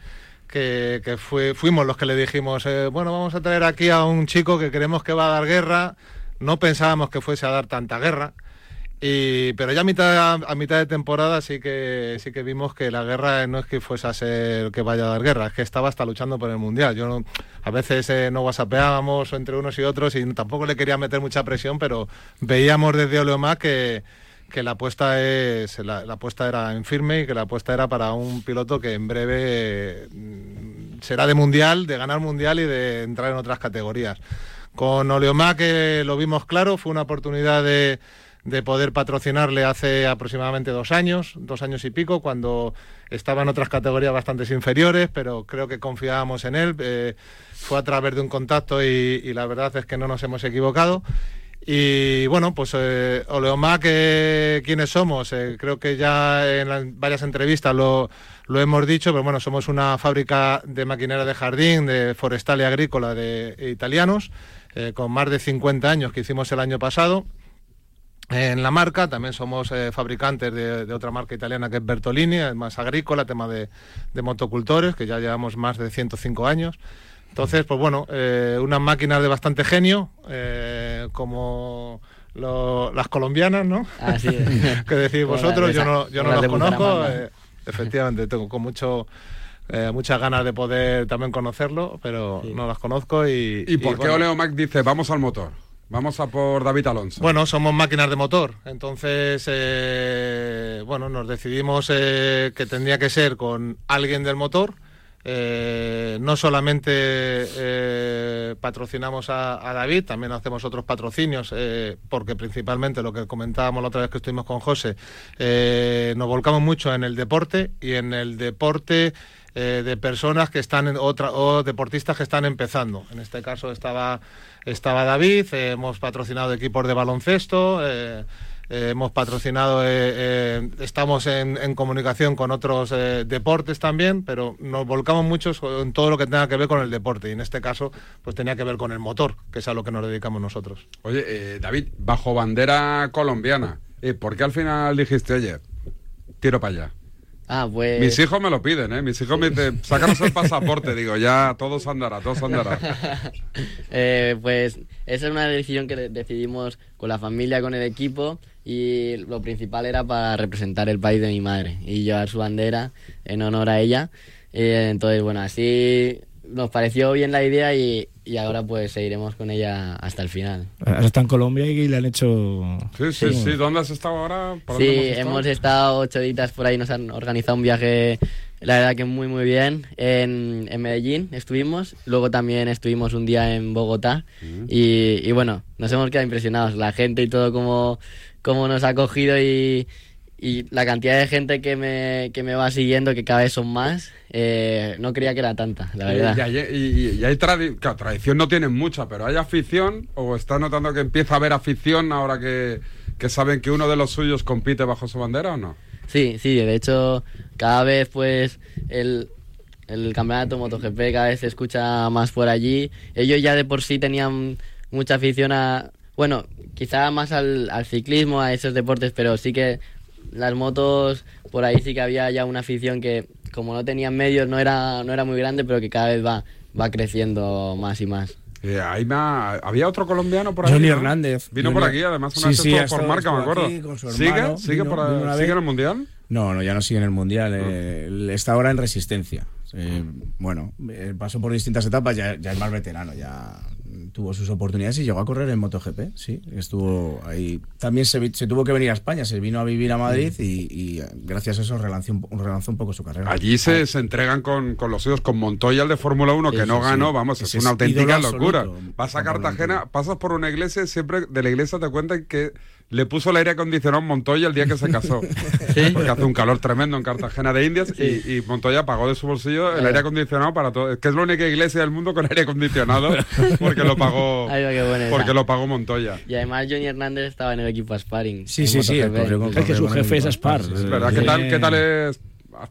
que, que fue, fuimos los que le dijimos, eh, bueno, vamos a traer aquí a un chico que creemos que va a dar guerra, no pensábamos que fuese a dar tanta guerra. Y, pero ya a mitad, a mitad de temporada sí que sí que vimos que la guerra no es que fuese a ser que vaya a dar guerra, es que estaba hasta luchando por el mundial. Yo no- a veces eh, no whatsappeábamos entre unos y otros y tampoco le quería meter mucha presión, pero veíamos desde Oleomá que, que la apuesta es la, la apuesta era en firme y que la apuesta era para un piloto que en breve eh, será de mundial, de ganar mundial y de entrar en otras categorías. Con Oleomá que lo vimos claro, fue una oportunidad de, de poder patrocinarle hace aproximadamente dos años, dos años y pico, cuando estaba en otras categorías bastante inferiores, pero creo que confiábamos en él. Eh, fue a través de un contacto y la verdad es que no nos hemos equivocado. Y bueno, pues eh, Oleomac, eh, ¿quiénes somos? Eh, creo que ya en las varias entrevistas lo, lo hemos dicho, pero bueno, somos una fábrica de maquinaria de jardín, de forestal y agrícola de italianos, eh, con más de 50 años que hicimos el año pasado. En la marca también somos eh, fabricantes de, otra marca italiana que es Bertolini, más agrícola, tema de motocultores, que ya llevamos más de 105 años. Entonces, pues bueno, eh, unas máquinas de bastante genio, eh, como lo- las colombianas, ¿no? Así es. que decís vosotros, yo no, yo no las conozco. Eh, efectivamente, tengo con mucho... eh, muchas ganas de poder también conocerlo, pero no las conozco y... ¿Y por qué bueno, Oleomac dice vamos al motor? Vamos a por David Alonso. Bueno, somos máquinas de motor, entonces, eh, bueno, nos decidimos eh, que tendría que ser con alguien del motor. Eh, no solamente eh, patrocinamos a, David, también hacemos otros patrocinios, eh, porque principalmente lo que comentábamos la otra vez que estuvimos con José, nos volcamos mucho en el deporte y en el deporte de personas que están en otra o deportistas que están empezando. En este caso estaba estaba David, hemos patrocinado equipos de baloncesto, eh, hemos patrocinado, eh, eh, estamos en, en comunicación con otros eh, deportes también, pero nos volcamos mucho en todo lo que tenga que ver con el deporte y en este caso pues tenía que ver con el motor, que es a lo que nos dedicamos nosotros. Oye, eh, David, bajo bandera colombiana, eh, ¿por qué al final dijiste, oye, tiro para allá? Ah, pues... Mis hijos me lo piden, ¿eh? Mis hijos me dicen, sácanos el pasaporte. Digo, ya, todos andará, todos andará. Eh, pues esa es una decisión que de- decidimos con la familia, con el equipo y lo principal era para representar el país de mi madre y llevar su bandera en honor a ella. Eh, entonces, bueno, así nos pareció bien la idea y, y ahora pues seguiremos con ella hasta el final. Ahora está en Colombia y le han hecho... Sí, sí, sí. ¿Dónde has estado ahora? ¿Por Sí, dónde hemos estado ocho días por ahí, nos han organizado un viaje, la verdad que muy muy bien. En, en Medellín estuvimos, luego también estuvimos un día en Bogotá y, y bueno, nos hemos quedado impresionados, la gente y todo como, como nos ha cogido y, y la cantidad de gente que me, que me va siguiendo, que cada vez son más, eh, no creía que era tanta, la verdad. Y, hay- y- y hay tradi- claro, tradición no tienen mucha, pero ¿hay afición? ¿O está notando que empieza a haber afición ahora que, que saben que uno de los suyos compite bajo su bandera o no? Sí, sí, de hecho, cada vez pues el, el campeonato MotoGP cada vez se escucha más por allí. Ellos ya de por sí tenían mucha afición a, bueno, quizá más al, al ciclismo, a esos deportes, pero sí que las motos, por ahí sí que había ya una afición que como no tenían medios no era, no era muy grande, pero que cada vez va, va creciendo más y más. Eh, ahí ha- había otro colombiano por aquí. Johnny ¿no? Hernández. Vino Johnny- por aquí, además, una Sí, vez por estado- marca, me acuerdo. aquí con su ¿Sigue? hermano, ¿Sigue, vino- por, vino una ¿Sigue vez. en el Mundial? No, no, ya no sigue en el Mundial. eh, él está ahora en Resistencia. Eh, bueno, eh, pasó por distintas etapas, ya, ya es más veterano, ya tuvo sus oportunidades y llegó a correr en MotoGP, sí, estuvo ahí. También se, tuvo que venir a España, se vino a vivir a Madrid y, y, gracias a eso relanzó un, relanzó un poco su carrera. Allí se, se entregan con, con los suyos, con Montoya, el de Fórmula 1, que no ganó, sí. vamos, es una auténtica locura. absoluto, Vas a Cartagena, pasas por una iglesia y siempre de la iglesia te cuentan que le puso el aire acondicionado a Montoya el día que se casó. Porque hace un calor tremendo en Cartagena de Indias y, y Montoya pagó de su bolsillo el aire acondicionado para todo. Que es la única iglesia del mundo con aire acondicionado porque lo pagó, porque esa. lo pagó Montoya. Y además Johnny Hernández estaba en el equipo Sparring. Sí, sí, sí, Es que su jefe es Aspar. Verdad, ¿qué tal, qué tal es?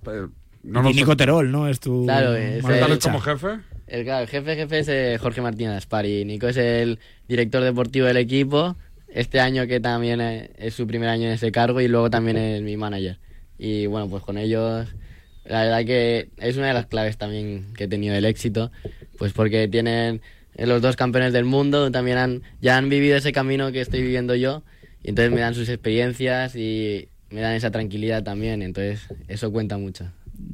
eh, No y Nico Terol, ¿no? Es tu... Claro, es mano el- ¿Qué tal es derecha. como jefe? El, claro, el jefe jefe es eh, Jorge Martínez Aspar y Nico es el director deportivo del equipo. Este año que también eh, es su primer año en ese cargo y luego también es mi manager. Y bueno, pues con ellos la verdad que es una de las claves también que he tenido del éxito, pues porque tienen eh, los dos campeones del mundo, también han, ya han vivido ese camino que estoy viviendo yo y entonces me dan sus experiencias y me dan esa tranquilidad también, entonces eso cuenta mucho.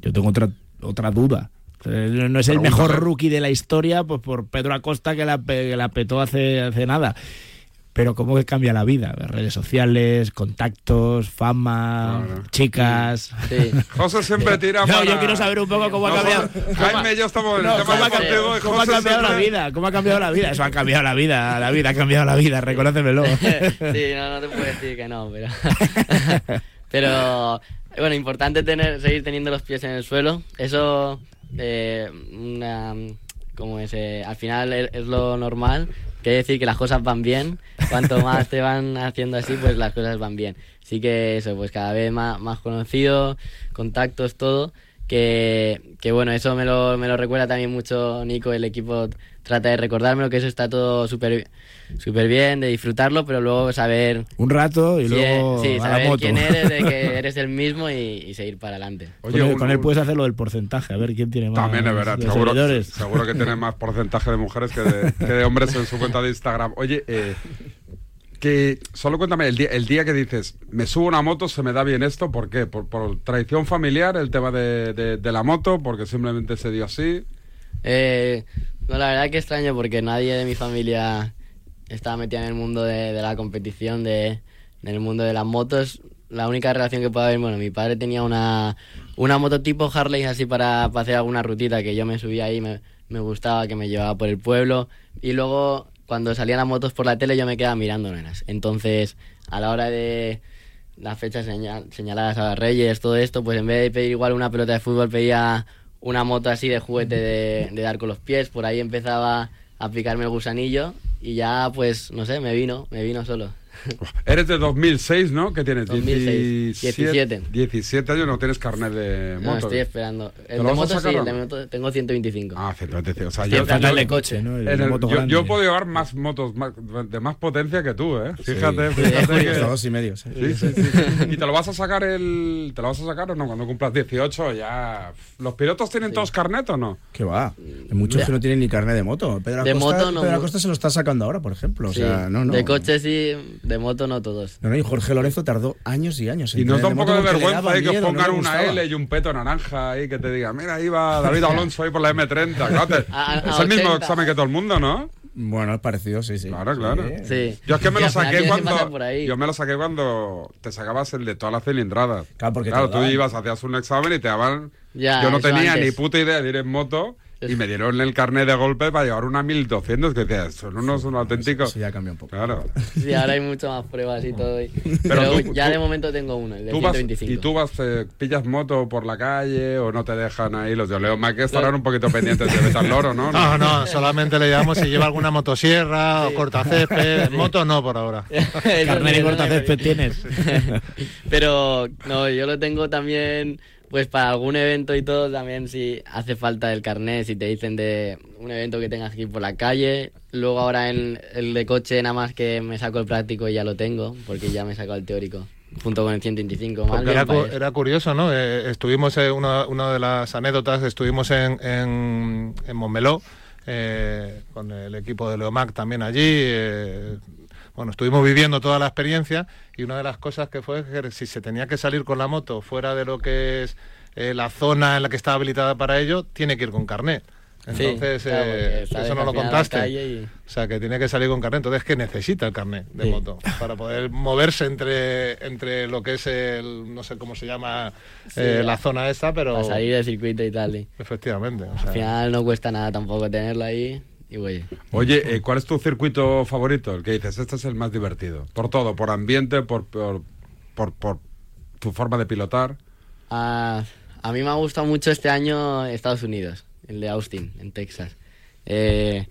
Yo tengo otra, otra duda. Eh, No es el mejor rookie de la historia pues por Pedro Acosta que la, que la petó hace, hace nada. Pero cómo que cambia la vida. Redes sociales, contactos, fama, Claro. chicas. Sí. José siempre tira No, para- yo quiero saber un poco cómo ha cambiado. Jaime yo estamos en No, el tema ¿cómo, ha cambiado, cómo ha la vida? ¿Cómo ha cambiado la vida? Eso ha cambiado la vida. La vida ha cambiado la vida, reconócemelo. sí, no, no te puedo decir que no, pero. pero, bueno, importante tener, seguir teniendo los pies en el suelo. Eso, eh, una, como es, eh, al final es, es lo normal. Quiere decir que las cosas van bien. Cuanto más te van haciendo así, pues las cosas van bien. Sí que eso, pues cada vez más, más conocido, contactos, todo. Que, que bueno, eso me lo, me lo recuerda también mucho Nico, el equipo trata de recordármelo, que eso está todo súper súper bien, de disfrutarlo, pero luego saber... Un rato y Sí, luego sí, a la saber moto. quién eres, de que eres el mismo y, y seguir para adelante. con, él, con él puedes hacer lo del porcentaje, a ver quién tiene más También es verdad, seguro, seguidores. seguro que tiene más porcentaje de mujeres que de, que de hombres en su cuenta de Instagram. Oye, eh, que solo cuéntame el día, el día que dices, me subo a una moto, se me da bien esto, ¿por qué? ¿Por, por tradición familiar, el tema de, de- de la moto? ¿Porque simplemente se dio así? Eh, no, la verdad que extraño porque nadie de mi familia estaba metida en el mundo de, de la competición, de, en el mundo de las motos. La única relación que puede haber, bueno, mi padre tenía una, una moto tipo Harley así para, para hacer alguna rutita que yo me subía ahí, me, me gustaba, que me llevaba por el pueblo. Y luego, cuando salían las motos por la tele, yo me quedaba mirándolas. Entonces, a la hora de las fechas señal- señaladas a Reyes, todo esto, pues en vez de pedir igual una pelota de fútbol, pedía una moto así de juguete de, dar con los pies. Por ahí empezaba a picarme el gusanillo y ya, pues, no sé, me vino, me vino solo. Eres de 2006, ¿no? ¿Qué tienes? 2006. 17. 17 años, no tienes carnet de No, moto. estoy esperando. ¿Te El de moto sí, el de no? moto tengo 125. Ah, 125. O sea, Estoy yo, de coche, ¿no? El en de el- moto yo, grande. yo puedo llevar más motos más- de más potencia que tú, ¿eh? Fíjate, Sí. fíjate Sí, que... dos y medio, sí. Sí, sí. ¿Y te lo vas a sacar el... ¿Te lo vas a sacar o no? Cuando cumplas 18 ya... ¿Los pilotos tienen todos carnet o no? Que va. Hay muchos Ya. que no tienen ni carnet de moto. Pedro De Acosta, moto no Pedro Acosta se lo está sacando ahora, por ejemplo. O Sí, sea, no, no. De coche sí, de moto no todos. No, no, y Jorge Lorenzo tardó años y años. en Y nos da un poco de vergüenza ahí que os miedo, no pongan una. L y un peto naranja ahí que te diga, mira, ahí va David Alonso ahí por la M30. Claro, te- A- a es el mismo 80. examen que todo el mundo, ¿no? Bueno, es parecido, sí, sí. Claro, claro. Sí. Yo es que me lo saqué cuando yo me lo saqué cuando te sacabas el de todas las cilindradas. Claro, porque claro tú ibas, hacías un examen y te daban. Ya, yo no tenía antes. ni puta idea de ir en moto y me dieron el carnet de golpe para llevar una 1200 que decías, son unos un auténticos. Sí, ya cambia un poco. Claro. Sí, ahora hay muchas más pruebas y todo. y- Pero Pero, tú- ya tú- de momento tengo uno, el de Tú vas, 125. y tú vas, eh, pillas moto por la calle o no te dejan ahí. Los de Leo que estarán un poquito pendientes de Betas Loro, ¿no? No, no, solamente le llamamos si lleva alguna motosierra o cortacésped. Moto no por ahora. Carnet de cortacésped tienes. Pero no, yo lo tengo también, pues para algún evento y todo, también si hace falta el carnet, si te dicen de un evento que tengas que ir por la calle. Luego ahora en el de coche nada más que me saco el práctico y ya lo tengo, porque ya me he sacado el teórico, junto con el 125. Más era, cu- era curioso, ¿no? Eh, estuvimos, en una, una de las anécdotas, estuvimos en, en, en Montmeló, eh, con el equipo de Leomac también allí. Bueno, estuvimos viviendo toda la experiencia y una de las cosas que fue que si se tenía que salir con la moto fuera de lo que es eh, la zona en la que está habilitada para ello, tiene que ir con carnet. Sí, Entonces, claro, eh, eso no lo contaste. y- O sea, que tiene que salir con carnet. Entonces, que necesita el carnet de Sí. moto para poder moverse entre, entre lo que es el, no sé cómo se llama, Sí, eh, la zona esta, pero... Para salir del circuito y tal. y- Efectivamente. o Al final no cuesta nada tampoco tenerlo ahí y. Oye, eh, ¿cuál es tu circuito favorito? El que dices, este es el más divertido. Por todo, por ambiente, por, por, por, por tu forma de pilotar. Ah, a mí me ha gustado mucho este año Estados Unidos, el de Austin, en Texas. Eh,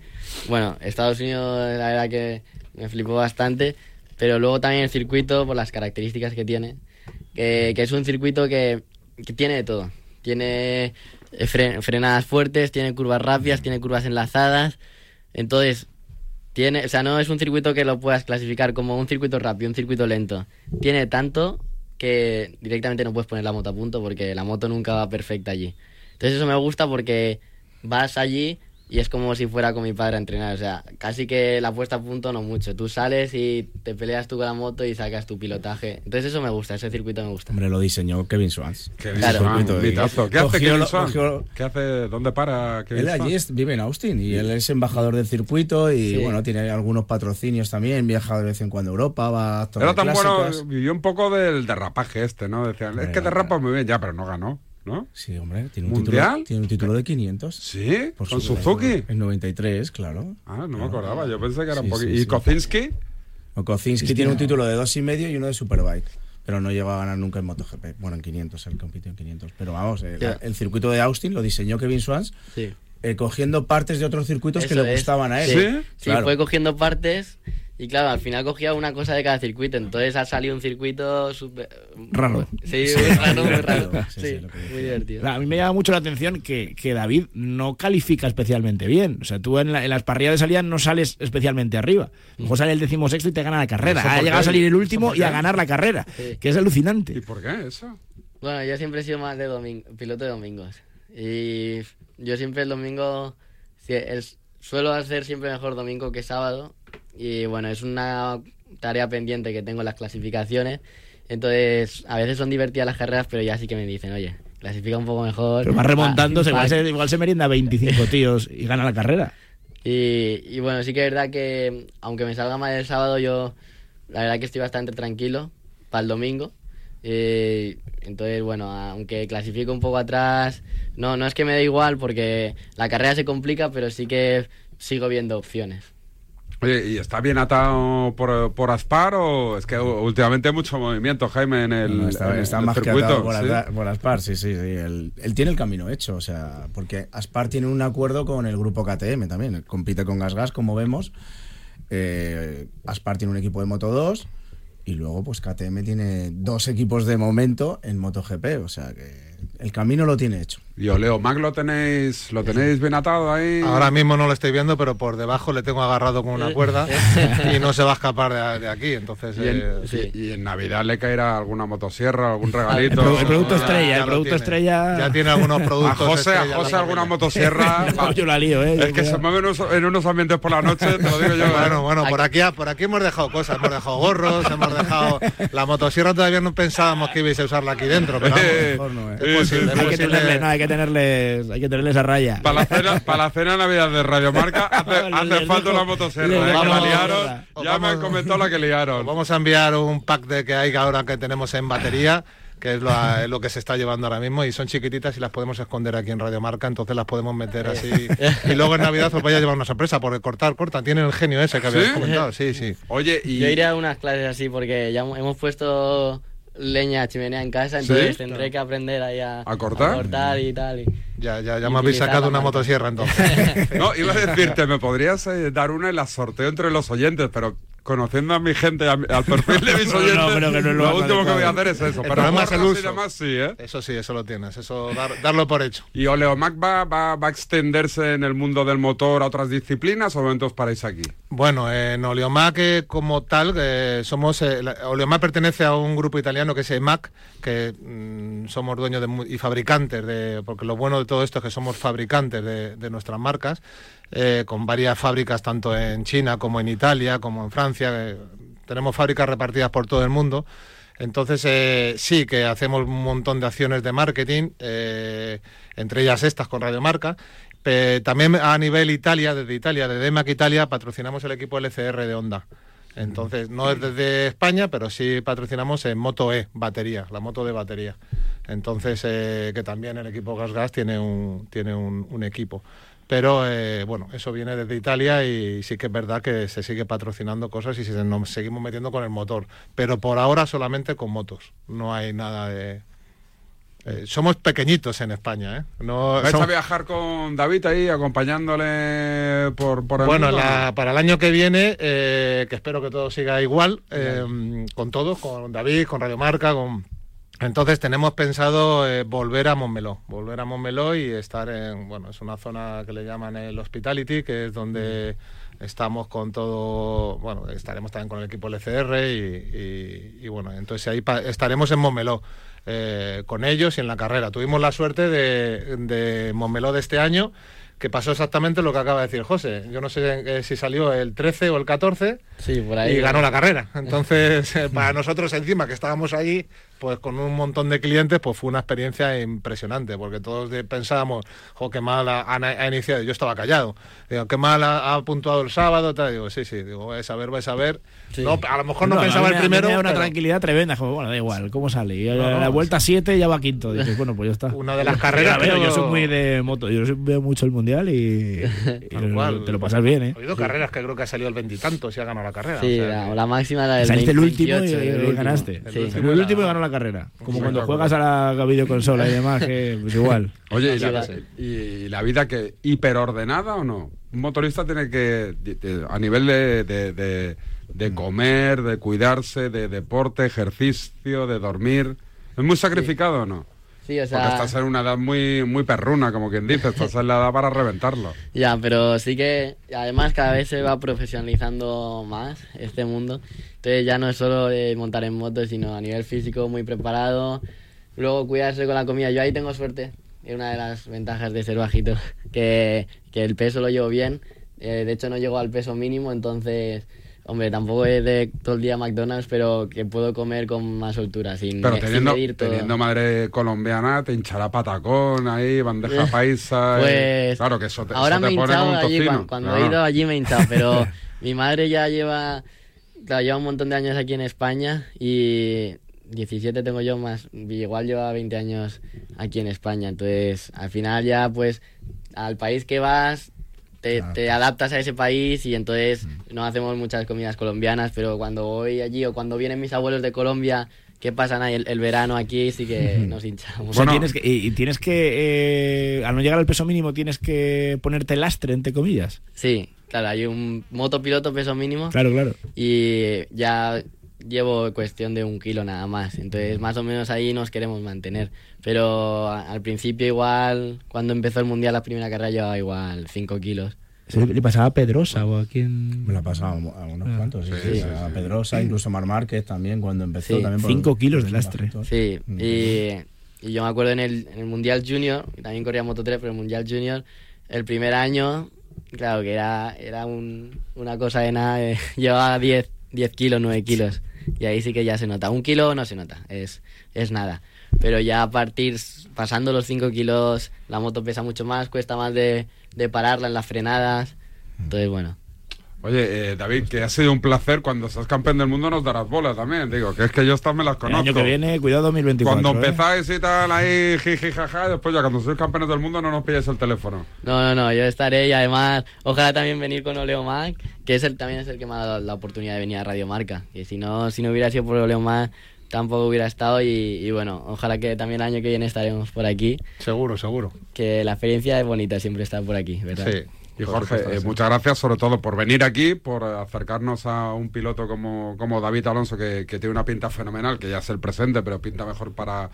bueno, Estados Unidos la verdad que me flipó bastante, pero luego también el circuito por las características que tiene, que, que es un circuito que, que tiene de todo. Tiene fre- frenadas fuertes, tiene curvas rápidas, tiene curvas enlazadas. Entonces, tiene, o sea, no es un circuito que lo puedas clasificar como un circuito rápido, un circuito lento. Tiene tanto que directamente no puedes poner la moto a punto porque la moto nunca va perfecta allí. Entonces eso me gusta porque vas allí y es como si fuera con mi padre a entrenar. O sea, casi que la puesta a punto no mucho. Tú sales y te peleas tú con la moto y sacas tu pilotaje. Entonces eso me gusta, ese circuito me gusta. Hombre, lo diseñó Kevin Swans. Kevin Claro. Swan, Circuito un de- mitazo. ¿Qué hace Kevin lo- Swan? cogió- ¿Qué hace? ¿Dónde para Kevin Él allí es- vive en Austin y él es embajador del circuito y Sí. bueno, tiene algunos patrocinios también, viaja de vez en cuando a Europa, va a Era tan bueno, vivió un poco del derrapaje este, ¿no? Decían, es que derrapa muy bien, ya, pero no ganó, ¿no? Sí, hombre, tiene un, ¿Mundial? título, tiene un título de 500. ¿Sí? Por ¿Con. Suzuki? En 93, claro. Ah, no me acordaba, yo pensé que era un Sí, poquito... sí, ¿Y sí. Kocinski? O Kocinski que tiene un no. título de dos y medio y uno de Superbike. Pero no llegó a ganar nunca en MotoGP. Bueno, en 500, él compitió en 500. Pero vamos, el, el circuito de Austin lo diseñó Kevin Swans Sí. eh, cogiendo partes de otros circuitos que Eso le es. gustaban a él. Sí, sí, Claro. fue cogiendo partes y claro, al final cogía una cosa de cada circuito. Entonces ha salido un circuito súper... Raro. Sí, Sí, muy raro, muy raro. sí, muy divertido. A mí me llama mucho la atención que, que David no califica especialmente bien. O sea, tú en, la- en las parrillas de salida no sales especialmente arriba. Luego sale el decimosexto y te gana la carrera. ¿Eso Ha llegado a salir el ¿Eso último y a ganar la carrera. Sí. Que es alucinante. ¿Y por qué eso? Bueno, yo siempre he sido más de domingo, piloto de domingos. Y yo siempre el domingo sí, es- suelo hacer siempre mejor domingo que sábado. Y bueno, es una tarea pendiente que tengo en las clasificaciones. Entonces, a veces son divertidas las carreras, pero ya sí que me dicen, oye, clasifica un poco mejor. Pero va remontándose, Ah, igual, se, igual se merienda 25 tíos y gana la carrera. Y, y bueno, sí que es verdad que aunque me salga mal el sábado, yo la verdad que estoy bastante tranquilo para el domingo. Eh, entonces, bueno, aunque clasifico un poco atrás, no, no es que me dé igual porque la carrera se complica, pero sí que sigo viendo opciones. Oye, ¿y está bien atado por, por Aspar o es que últimamente hay mucho movimiento, Jaime, en el, No, está, en está el más que circuito? atado por, ¿sí? Aspa- por Aspar, sí, sí, sí. Él, él tiene el camino hecho, o sea, porque Aspar tiene un acuerdo con el grupo KTM también, compite con GasGas, como vemos. Eh, Aspar tiene un equipo de Moto 2 Y luego, pues KTM tiene dos equipos de momento en MotoGP, o sea que el camino lo tiene hecho. Y Oleo Mac lo tenéis, lo tenéis bien atado ahí. Ahora mismo no lo estoy viendo, pero por debajo le tengo agarrado con una cuerda y no se va a escapar de, de aquí. Entonces, Y en, eh, y- y en Navidad le caerá alguna motosierra, algún regalito. El, pro- el producto Ya- estrella, ya el producto tiene. estrella. Ya tiene algunos productos A José, a José alguna motosierra. No, yo la lío, ¿eh? Es que se mueve en unos, en unos ambientes por la noche, te lo digo yo. ¿eh? Bueno, bueno, por aquí, por aquí hemos dejado cosas, hemos dejado gorros, hemos dejado... La motosierra todavía no pensábamos que ibais a usarla aquí dentro, pero vamos, no, ¿eh? Es posible, es hay, que no, hay que tenerles, hay que tenerles a raya. Para la cena, para la cena de Navidad de Radio Marca hace, falta una motosierra. ¿eh? Que la liaron. Ya me han comentado la que liaron. Os vamos a enviar un pack de que hay ahora que tenemos en batería, que es lo, es lo que se está llevando ahora mismo, y son chiquititas y las podemos esconder aquí en Radio Marca, entonces las podemos meter así. Y luego en Navidad os vaya a llevar una sorpresa, porque cortar, cortan, tienen el genio ese que habéis ¿Sí? comentado, sí, sí. Oye, y. Yo iré a unas clases así porque ya hemos puesto leña chimenea en casa, entonces ¿Sí? tendré que aprender ahí a, ¿A cortar? cortar y tal. y- Ya, ya, ya Y me habéis sacado una motosierra entonces. No, iba a decirte, me podrías eh, dar una en la sorteo entre los oyentes, pero conociendo a mi gente, a al perfil de mis No, no, oyentes, pero que no lo más último que voy a hacer es eso. El Pero es el uso. demás sí, ¿eh? Eso sí, eso lo tienes, eso dar- darlo por hecho. ¿Y Oleomac va, va, va a extenderse en el mundo del motor a otras disciplinas o momentos paráis aquí? Bueno, en Oleomac eh, como tal, eh, somos eh, la- Oleomac pertenece a un grupo italiano que es EMAC, que mm, somos dueños de y fabricantes, de, porque lo bueno de todo esto es que somos fabricantes de, de nuestras marcas, eh, con varias fábricas tanto en China como en Italia, como en Francia. eh, tenemos fábricas repartidas por todo el mundo. Entonces, eh, sí que hacemos un montón de acciones de marketing, entre ellas estas con Radiomarca. Pe- también a nivel Italia, desde Italia, desde DEMAC Italia, patrocinamos el equipo LCR de Honda. Entonces, no es desde España, pero sí patrocinamos en Moto E, batería, la moto de batería. Entonces, que también el equipo Gas Gas tiene un, tiene un equipo. Pero eh, bueno, eso viene desde Italia y sí que es verdad que se sigue patrocinando cosas y se nos seguimos metiendo con el motor. Pero por ahora solamente con motos. No hay nada de. eh, somos pequeñitos en España, ¿eh? No, ¿Vais somos- a viajar con David ahí acompañándole por, por el Bueno, mundo, la- no? para el año que viene, eh, que espero que todo siga igual, eh, con todos, con David, con Radio Marca, con... Entonces tenemos pensado eh, volver a Montmeló, volver a Montmeló y estar en, bueno, es una zona que le llaman el Hospitality, que es donde estamos con todo, bueno, estaremos también con el equipo LCR y, y- y, bueno, entonces ahí pa- estaremos en Montmeló. eh, con ellos y en la carrera. Tuvimos la suerte de, de Montmeló de este año, que pasó exactamente lo que acaba de decir José. Yo no sé eh, si salió el 13 o el 14 Sí, por ahí. y ganó la carrera. Entonces, eh, para nosotros encima que estábamos allí, pues con un montón de clientes, pues fue una experiencia impresionante, porque todos pensábamos, jo, qué mal ha, ha iniciado. Yo estaba callado. Digo, qué mal ha, ha puntuado el sábado. Tal. Digo, sí, sí, digo, vais a ver, vais a ver. No, a lo mejor no, No, pensaba a mí el me- a mí primero. Me da una pero tranquilidad tremenda. Como, bueno, da igual, ¿cómo sale? Y a No, la, vuelta 7 ya va quinto. Dices, bueno, pues ya está. Una de las carreras, A ver, creo- Yo soy muy de moto. Yo veo mucho el mundial y, y Tal lo- cual. te lo pasas bien, ¿eh? He oído carreras que creo que ha salido el veintitantos y ha ganado la carrera. Sí, o sea la, la máxima era el Saliste el último 28, y, el último. ganaste. Sí. El último y ganó la carrera. Como cuando juegas a la videoconsola y demás, que pues igual. Oye, ¿y la, y la vida que hiperordenada o no? Un motorista tiene que, a nivel de, de- de- de comer, de cuidarse, de deporte, ejercicio, de dormir, ¿es muy sacrificado o no? Sí, o Porque sea, estás en una edad muy, muy perruna, como quien dice, estás en la edad para reventarlo. ya, pero sí que además cada vez se va profesionalizando más este mundo. Entonces ya no es solo de montar en moto, sino a nivel físico muy preparado. Luego cuidarse con la comida. Yo ahí tengo suerte. Es una de las ventajas de ser bajito, que, que el peso lo llevo bien. Eh, de hecho no llego al peso mínimo, entonces, hombre, tampoco es de todo el día McDonald's, pero que puedo comer con más soltura, sin, Pero sin teniendo, medir todo. teniendo madre colombiana, te hinchará patacón ahí, bandeja paisa. y- Pues claro que eso te, ahora eso me te he pone como hinchado un allí, tocino, cuan- cuando claro. he ido allí me he hinchado, pero mi madre ya lleva, claro, lleva un montón de años aquí en España y 17 tengo yo más, igual lleva 20 años aquí en España, entonces al final ya pues al país que vas te, te adaptas a ese país y entonces Mm. no hacemos muchas comidas colombianas, pero cuando voy allí o cuando vienen mis abuelos de Colombia que pasan ahí el, el verano aquí sí que nos hinchamos. O sea, tienes que, y, y tienes que, eh, al no llegar al peso mínimo, tienes que ponerte lastre, entre comillas. Sí, claro, hay un motopiloto peso mínimo. Claro, claro. Y ya llevo cuestión de un kilo nada más. Entonces, más o menos ahí nos queremos mantener. Pero a- al principio igual, cuando empezó el Mundial la primera carrera llevaba igual 5 kilos. ¿Se le pasaba a Pedrosa o a quién? Me la ha pasado a unos Ah. cuantos, sí, Sí, sí, sí, a sí. Pedrosa, incluso Mar Márquez también cuando empezó. Sí, también por- Cinco kilos de lastre. Sí, y, y yo me acuerdo en el, en el Mundial Junior, que también corría Moto 3, pero el Mundial Junior, el primer año, claro que era, era un- una cosa de nada, eh, llevaba 10, 10 kilos, 9 kilos, y ahí sí que ya se nota. Un kilo no se nota, es, es nada. Pero ya a partir, pasando los 5 kilos, la moto pesa mucho más, cuesta más de, de pararla en las frenadas, entonces bueno. Oye, eh, David, que ha sido un placer. Cuando seas campeón del mundo nos darás bolas también. Digo, que es que yo estas me las El conozco. año que viene, cuidado 2024. Cuando ¿eh? empezáis y tal, ahí jiji jaja, y después ya cuando sois campeones del mundo no nos pilláis el teléfono. No, no, no, yo estaré y además ojalá también venir con Oleo Mac, que es el, también es el que me ha dado la oportunidad de venir a Radio Marca. Que si no, si no hubiera sido por Oleo Mac, tampoco hubiera estado y, y bueno, ojalá que también el año que viene estaremos por aquí. Seguro, seguro. Que la experiencia es bonita siempre estar por aquí, ¿verdad? Sí. Y Jorge, eh, muchas gracias sobre todo por venir aquí, por acercarnos a un piloto como, como David Alonso, que, que tiene una pinta fenomenal, que ya es el presente, pero pinta mejor para,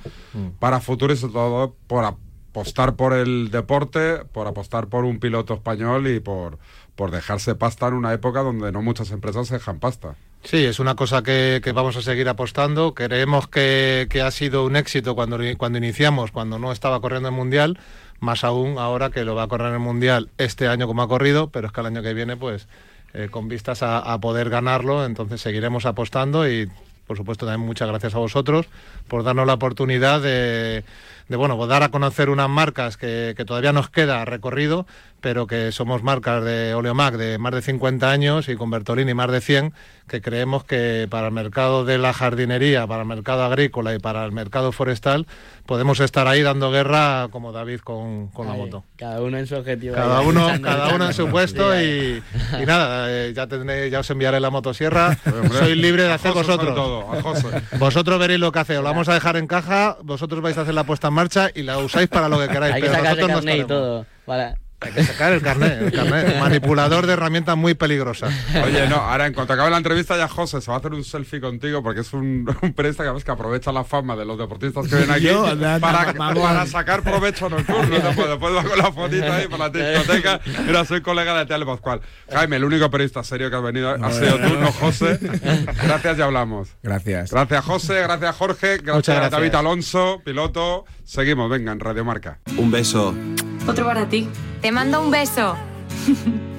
para futuro y sobre todo por apostar por el deporte, por apostar por un piloto español y por, por dejarse pasta en una época donde no muchas empresas se dejan pasta. Sí, es una cosa que, que vamos a seguir apostando. Creemos que, que ha sido un éxito cuando, cuando iniciamos, cuando no estaba corriendo el Mundial, más aún ahora que lo va a correr el Mundial este año como ha corrido, pero es que el año que viene, pues, eh, con vistas a, a poder ganarlo, entonces seguiremos apostando y, por supuesto, también muchas gracias a vosotros por darnos la oportunidad de, de bueno, pues dar a conocer unas marcas que, que todavía nos queda recorrido, pero que somos marcas de Oleomac de más de 50 años y con Bertolini más de 100, que creemos que para el mercado de la jardinería, para el mercado agrícola y para el mercado forestal podemos estar ahí dando guerra como David con, con la moto. Cada uno en su objetivo. Cada ahí, uno, cada uno en su puesto y, y nada, eh, ya, tendré- ya os enviaré la motosierra. Soy libre de hacer vosotros. todo. Vosotros veréis lo que hace. Os la vamos a dejar en caja, vosotros vais a hacer la puesta en marcha y la usáis para lo que queráis. Hay que pero carnet y todo. Para... Hay que sacar el carnet, el carnet. Manipulador de herramientas muy peligrosas. Oye, no, ahora en cuanto acabe la entrevista ya José se va a hacer un selfie contigo porque es un, un periodista que, además que aprovecha la fama de los deportistas que vienen aquí Yo, para, para sacar provecho nocturno. ¿no? Pues después va con la fotita ahí para la discoteca. Mira, soy colega de Tele Pascual. Jaime, el único periodista serio que ha venido ha sido tú, no José. Gracias, ya hablamos. Gracias. Gracias, José. Gracias, Jorge. Gracias, Muchas a gracias. David Alonso, piloto. Seguimos, venga, en Radio Marca. Un beso. Otro para ti. Te mando un beso.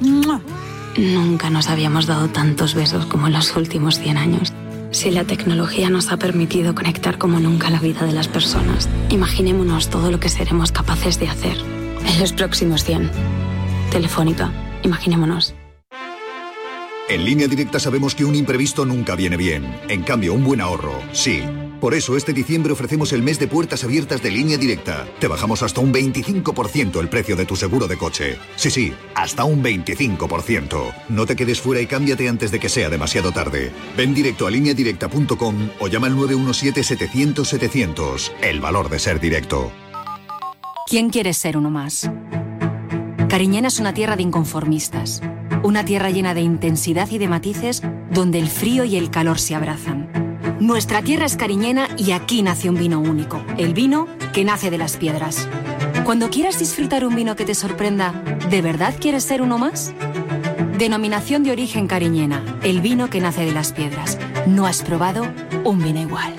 Nunca nos habíamos dado tantos besos como en los últimos 100 años. Si la tecnología nos ha permitido conectar como nunca la vida de las personas, imaginémonos todo lo que seremos capaces de hacer en los próximos 100. Telefónica, imaginémonos. En línea directa sabemos que un imprevisto nunca viene bien. En cambio, un buen ahorro, sí. Por eso este diciembre ofrecemos el mes de puertas abiertas de línea directa. Te bajamos hasta un 25% el precio de tu seguro de coche. Sí, sí, hasta un 25%. No te quedes fuera y cámbiate antes de que sea demasiado tarde. Ven directo a lineadirecta.com o llama al 917-700-700. El valor de ser directo. ¿Quién quiere ser uno más? Cariñena es una tierra de inconformistas, una tierra llena de intensidad y de matices donde el frío y el calor se abrazan. Nuestra tierra es cariñena y aquí nace un vino único, el vino que nace de las piedras. Cuando quieras disfrutar un vino que te sorprenda, ¿de verdad quieres ser uno más? Denominación de origen cariñena, el vino que nace de las piedras. No has probado un vino igual.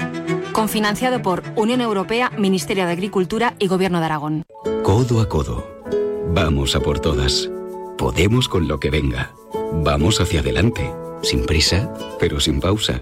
Confinanciado por Unión Europea, Ministerio de Agricultura y Gobierno de Aragón. Codo a codo. Vamos a por todas. Podemos con lo que venga. Vamos hacia adelante. Sin prisa, pero sin pausa.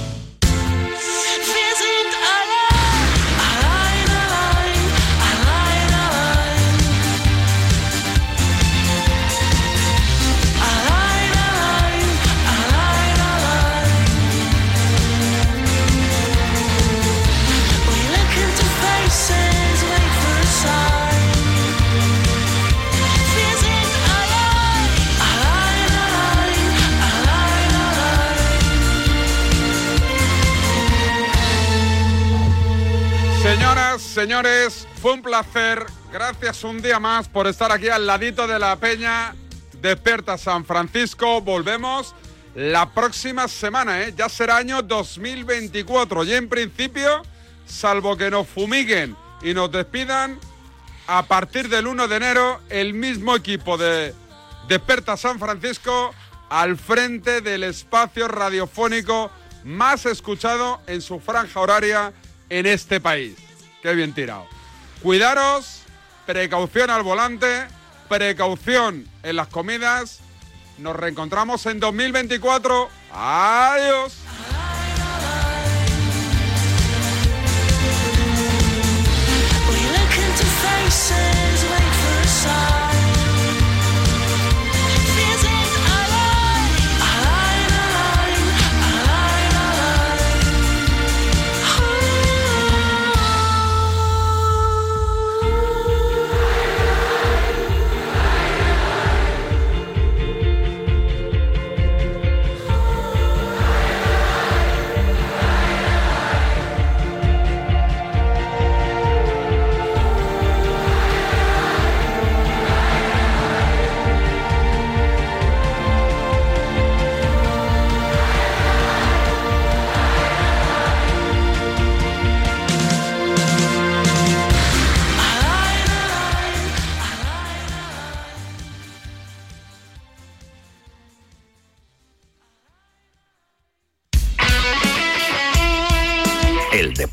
Señores, fue un placer. Gracias un día más por estar aquí al ladito de la peña. Despierta San Francisco. Volvemos la próxima semana, ¿eh? Ya será año 2024. Y en principio, salvo que nos fumiguen y nos despidan, a partir del 1 de enero, el mismo equipo de Desperta San Francisco al frente del espacio radiofónico más escuchado en su franja horaria en este país. Qué bien tirado. Cuidaros, precaución al volante, precaución en las comidas. Nos reencontramos en 2024. Adiós.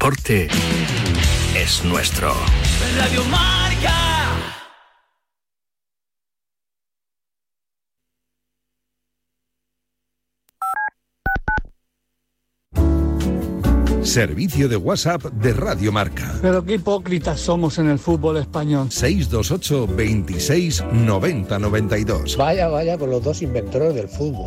Deporte es nuestro. Radio Marca. Servicio de WhatsApp de Radio Marca. Pero qué hipócritas somos en el fútbol español. 628 26 90 92. Vaya, vaya con los dos inventores del fútbol.